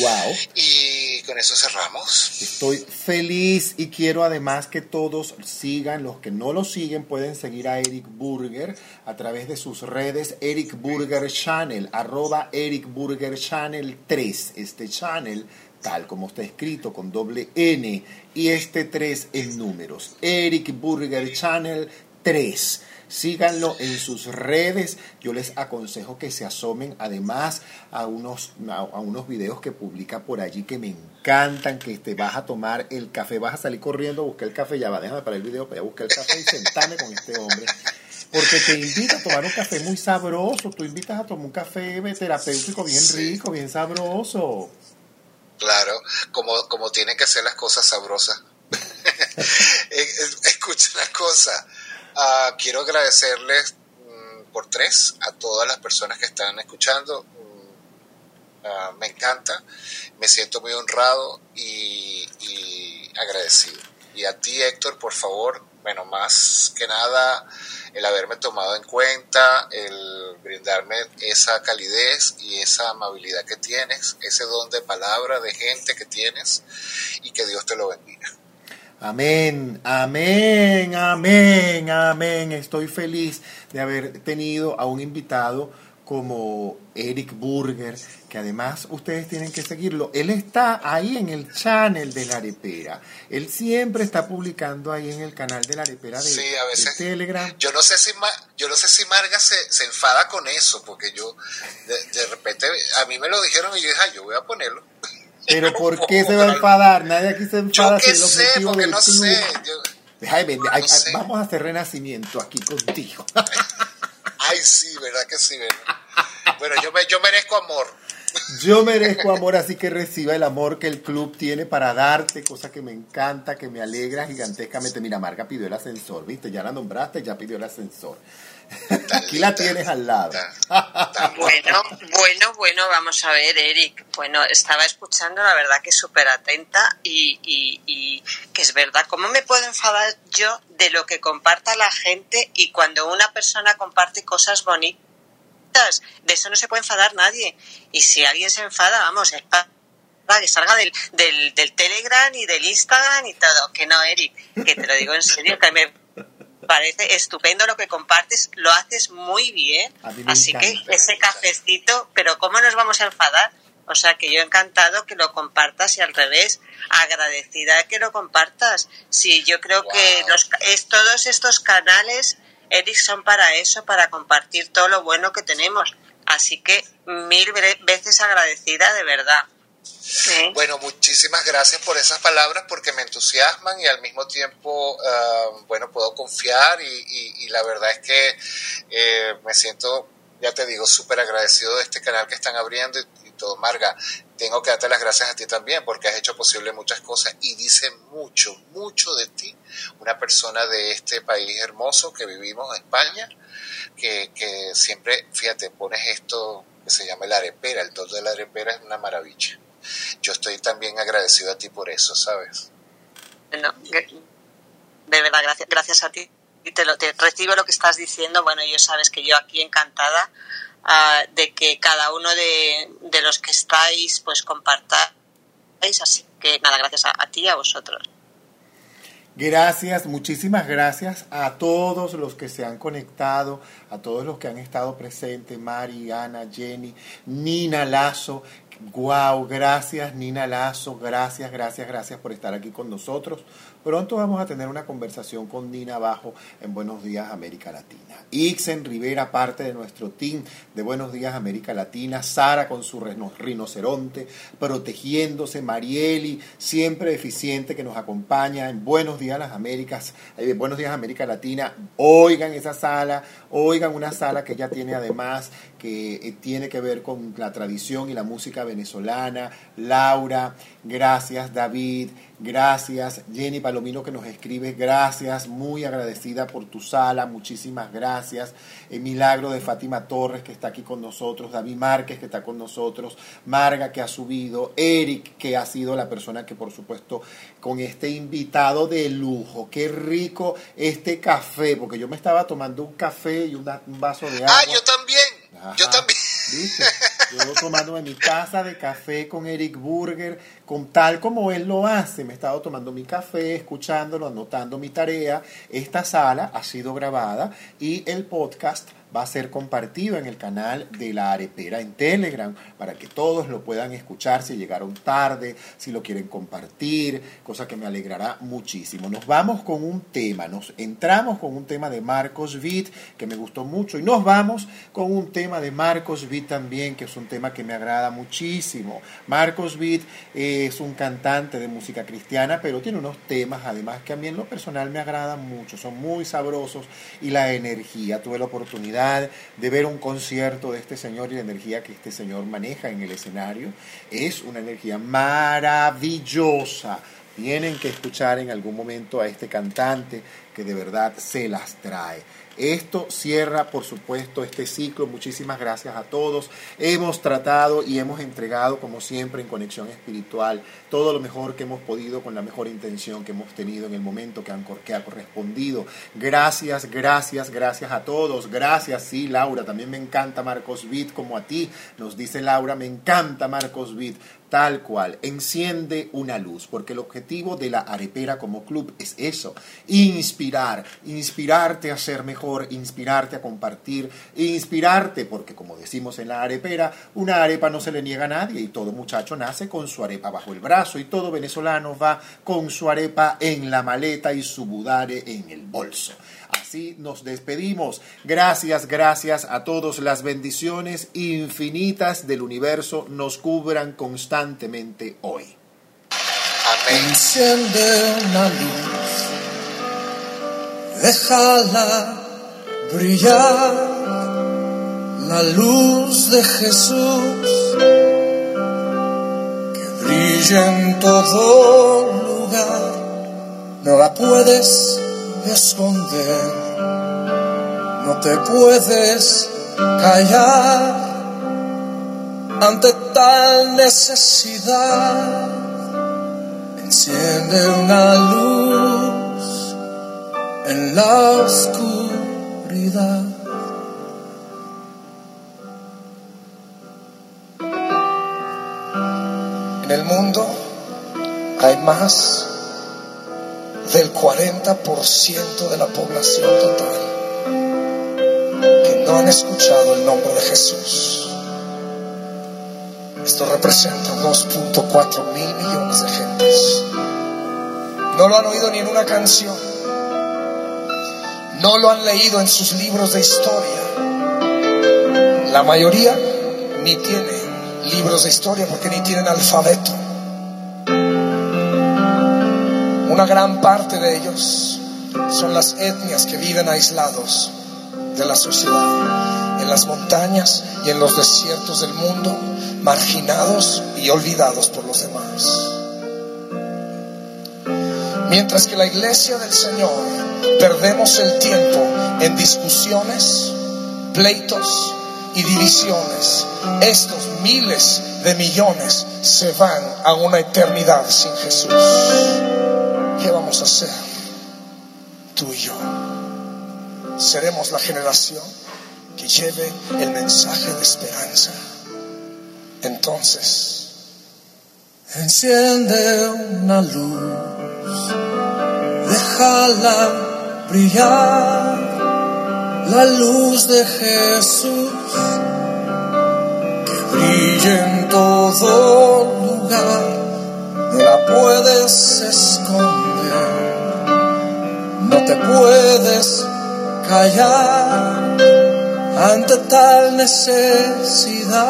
Wow. Y con eso cerramos. Estoy feliz y quiero además que todos sigan, los que no lo siguen pueden seguir a Eric Burger a través de sus redes Eric Burger Channel, arroba Eric Burger Channel 3. Este channel, tal como está escrito con doble N y este 3 en números. Eric Burger Channel 3 síganlo en sus redes. Yo les aconsejo que se asomen además a unos, a, unos videos que publica por allí que me encantan, que te vas a tomar el café, vas a salir corriendo a buscar el café, ya va, déjame para el video para buscar el café y sentarme con este hombre. Porque te invita a tomar un café muy sabroso, tú invitas a tomar un café terapéutico bien rico, bien sabroso. Claro, como, como tienen que ser las cosas sabrosas. (laughs) Eh, eh, escucha una cosa, Ah, quiero agradecerles mm, por tres a todas las personas que están escuchando. Ah, me encanta, me siento muy honrado y, y, agradecido. Y a ti, Héctor, por favor, bueno, más que nada, el haberme tomado en cuenta, el brindarme esa calidez y esa amabilidad que tienes, ese don de palabra, de gente que tienes, y que Dios te lo bendiga. Amén, amén, amén, amén. Estoy feliz de haber tenido a un invitado como Eric Burger, que además ustedes tienen que seguirlo. Él está ahí en el channel de la arepera. Él siempre está publicando ahí en el canal de la arepera de, Telegram. Yo no sé si yo no sé si Marga se, se enfada con eso, porque yo de, repente a mí me lo dijeron y yo dije, yo voy a ponerlo. Pero (laughs) ¿por qué se va a enfadar? Nadie aquí se enfada. Yo qué sé, porque no sé. Vamos a hacer renacimiento aquí contigo. (laughs) Ay, sí, ¿verdad que sí? Bueno, yo, me, yo merezco amor. (laughs) Yo merezco amor, así que reciba el amor que el club tiene para darte, cosa que me encanta, que me alegra gigantescamente. Mira, Marga pidió el ascensor, ¿viste? Ya la nombraste, ya pidió el ascensor. Aquí la tienes al lado. bueno, bueno, bueno, vamos a ver, Eric. Bueno, estaba escuchando, la verdad que súper atenta y, y, que es verdad. ¿Cómo me puedo enfadar yo de lo que comparta la gente y cuando una persona comparte cosas bonitas? De eso no se puede enfadar nadie. Y si alguien se enfada, vamos, es para que salga del, del, del Telegram y del Instagram y todo. Que no, Eric, que te lo digo en serio, que me parece estupendo lo que compartes, lo haces muy bien. Así que ese cafecito, pero ¿cómo nos vamos a enfadar? O sea que yo encantado que lo compartas y al revés, agradecida de que lo compartas. Sí, yo creo que los, es, todos estos canales, Eric, son para eso, para compartir todo lo bueno que tenemos. Así que mil veces agradecida de verdad. Bueno, muchísimas gracias por esas palabras porque me entusiasman y al mismo tiempo, ah, bueno, puedo confiar y, la verdad es que eh, me siento, ya te digo, súper agradecido de este canal que están abriendo y, todo. Marga, tengo que darte las gracias a ti también porque has hecho posible muchas cosas y dice mucho, mucho de ti, una persona de este país hermoso que vivimos, España, que, que siempre, fíjate, pones esto que se llama el arepera, el tol de la arepera es una maravilla yo estoy también agradecido a ti por eso, ¿sabes? No, de verdad, gracias, gracias a ti. Y te, lo, te recibo lo que estás diciendo. Bueno, yo sabes que yo aquí encantada uh, de que cada uno de, de, los que estáis, pues compartáis. Así que nada, gracias a, a ti y a vosotros. Gracias, muchísimas gracias a todos los que se han conectado, a todos los que han estado presentes, Mari, Ana, Jenny, Nina Lazo, Wow, gracias Nina Lazo, gracias, gracias, gracias por estar aquí con nosotros. Pronto vamos a tener una conversación con Nina Abajo en Buenos Días América Latina. Ixen Rivera, parte de nuestro team de Buenos Días América Latina. Sara con su rinoceronte, protegiéndose. Marieli, siempre eficiente, que nos acompaña en Buenos Días Las Américas, eh, Buenos Días América Latina. Oigan esa sala, oigan una sala que ella tiene además que eh, tiene que ver con la tradición y la música venezolana. Laura, gracias David. Gracias, Jenny Palomino que nos escribe, gracias, muy agradecida por tu sala, muchísimas gracias. El milagro de Fátima Torres que está aquí con nosotros, David Márquez que está con nosotros, Marga que ha subido, Eric que ha sido la persona que por supuesto con este invitado de lujo, qué rico este café, porque yo me estaba tomando un café y un vaso de agua. Ah, yo también, yo también. ¿Viste? Yo tomando en mi taza de café con Eric Burger, con tal como él lo hace. Me he estado tomando mi café, escuchándolo, anotando mi tarea. Esta sala ha sido grabada y el podcast va a ser compartido en el canal de la Arepera en Telegram para que todos lo puedan escuchar si llegaron tarde, si lo quieren compartir, cosa que me alegrará muchísimo. Nos vamos con un tema, nos entramos con un tema de Marcos Witt que me gustó mucho y nos vamos con un tema de Marcos Witt también que es un tema que me agrada muchísimo. Marcos Witt es un cantante de música cristiana, pero tiene unos temas además que a mí en lo personal me agradan mucho, son muy sabrosos y la energía, tuve la oportunidad de ver un concierto de este señor y la energía que este señor maneja en el escenario es una energía maravillosa. Tienen que escuchar en algún momento a este cantante que de verdad se las trae. Esto cierra, por supuesto, este ciclo. Muchísimas gracias a todos. Hemos tratado y hemos entregado, como siempre, en conexión espiritual, todo lo mejor que hemos podido con la mejor intención que hemos tenido en el momento que, han, que ha correspondido. Gracias, gracias, gracias a todos. Gracias, sí, Laura. También me encanta Marcos Witt, como a ti. Nos dice Laura, me encanta Marcos Witt tal cual, enciende una luz, porque el objetivo de la arepera como club es eso, inspirar, inspirarte a ser mejor, inspirarte a compartir, inspirarte, porque como decimos en la arepera, una arepa no se le niega a nadie y todo muchacho nace con su arepa bajo el brazo y todo venezolano va con su arepa en la maleta y su budare en el bolso. Así nos despedimos. Gracias, gracias a todos. Las bendiciones infinitas del universo nos cubran constantemente hoy. Amén. Enciende una luz, déjala brillar, la luz de Jesús que brilla en todo lugar. No la puedes esconder, no te puedes callar ante tal necesidad. Enciende una luz en la oscuridad. En el mundo hay más del 40% de la población total que no han escuchado el nombre de Jesús. Esto representa 2.4 mil millones de gentes. No lo han oído ni en una canción. No lo han leído en sus libros de historia. La mayoría ni tiene libros de historia porque ni tienen alfabeto. Una gran parte de ellos son las etnias que viven aislados de la sociedad, en las montañas y en los desiertos del mundo, marginados y olvidados por los demás. Mientras que la iglesia del Señor perdemos el tiempo en discusiones, pleitos y divisiones, estos miles de millones se van a una eternidad sin Jesús. ¿Qué vamos a hacer? Tú y yo. Seremos la generación que lleve el mensaje de esperanza. Entonces, enciende una luz, déjala brillar, la luz de Jesús que brille en todo lugar, la puedes esconder, no te puedes callar ante tal necesidad.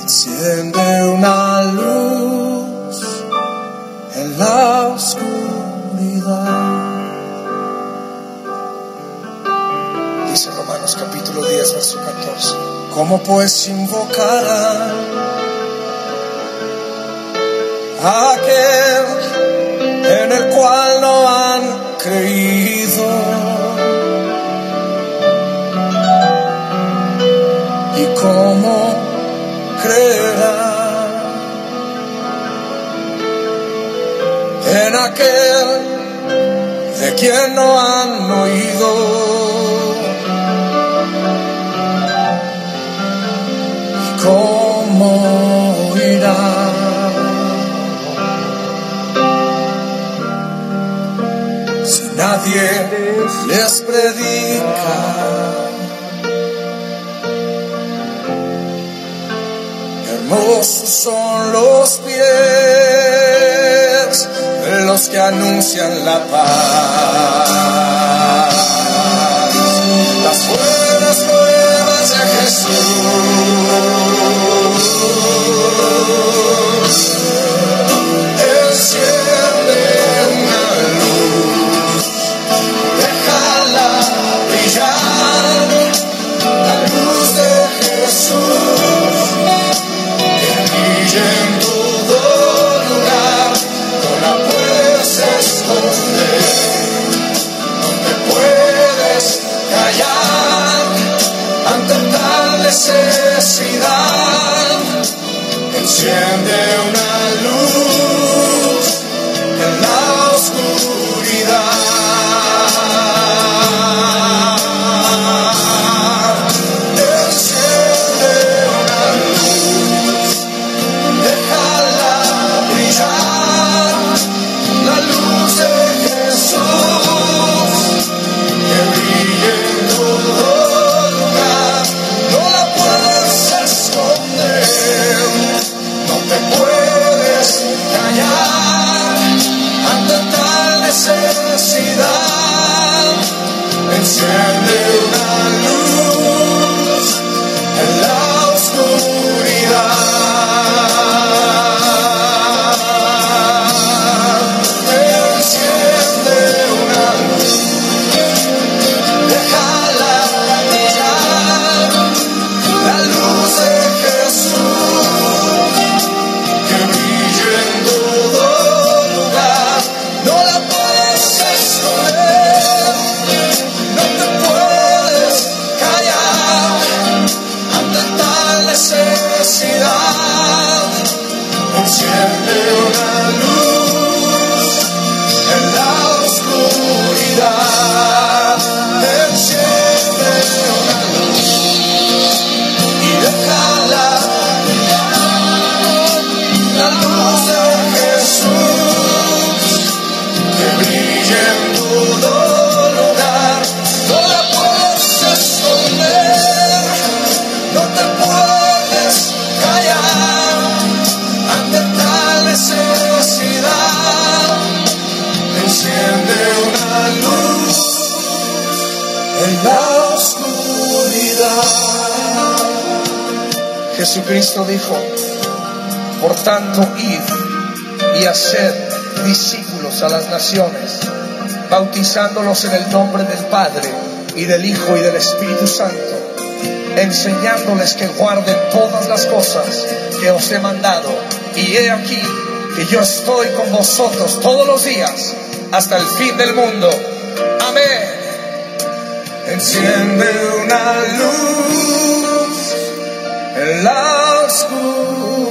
Enciende una luz en la oscuridad. Dice Romanos capítulo 10, verso 14. ¿Cómo pues invocarán aquel en el cual no han creído? ¿Y cómo creerán en aquel de quien no han oído? Nadie les predica. Hermosos son los pies de los que anuncian la paz. Las buenas nuevas de Jesús. Bautizándolos en el nombre del Padre y del Hijo y del Espíritu Santo, enseñándoles que guarden todas las cosas que os he mandado. Y he aquí que yo estoy con vosotros todos los días hasta el fin del mundo. Amén. Enciende una luz en la oscuridad.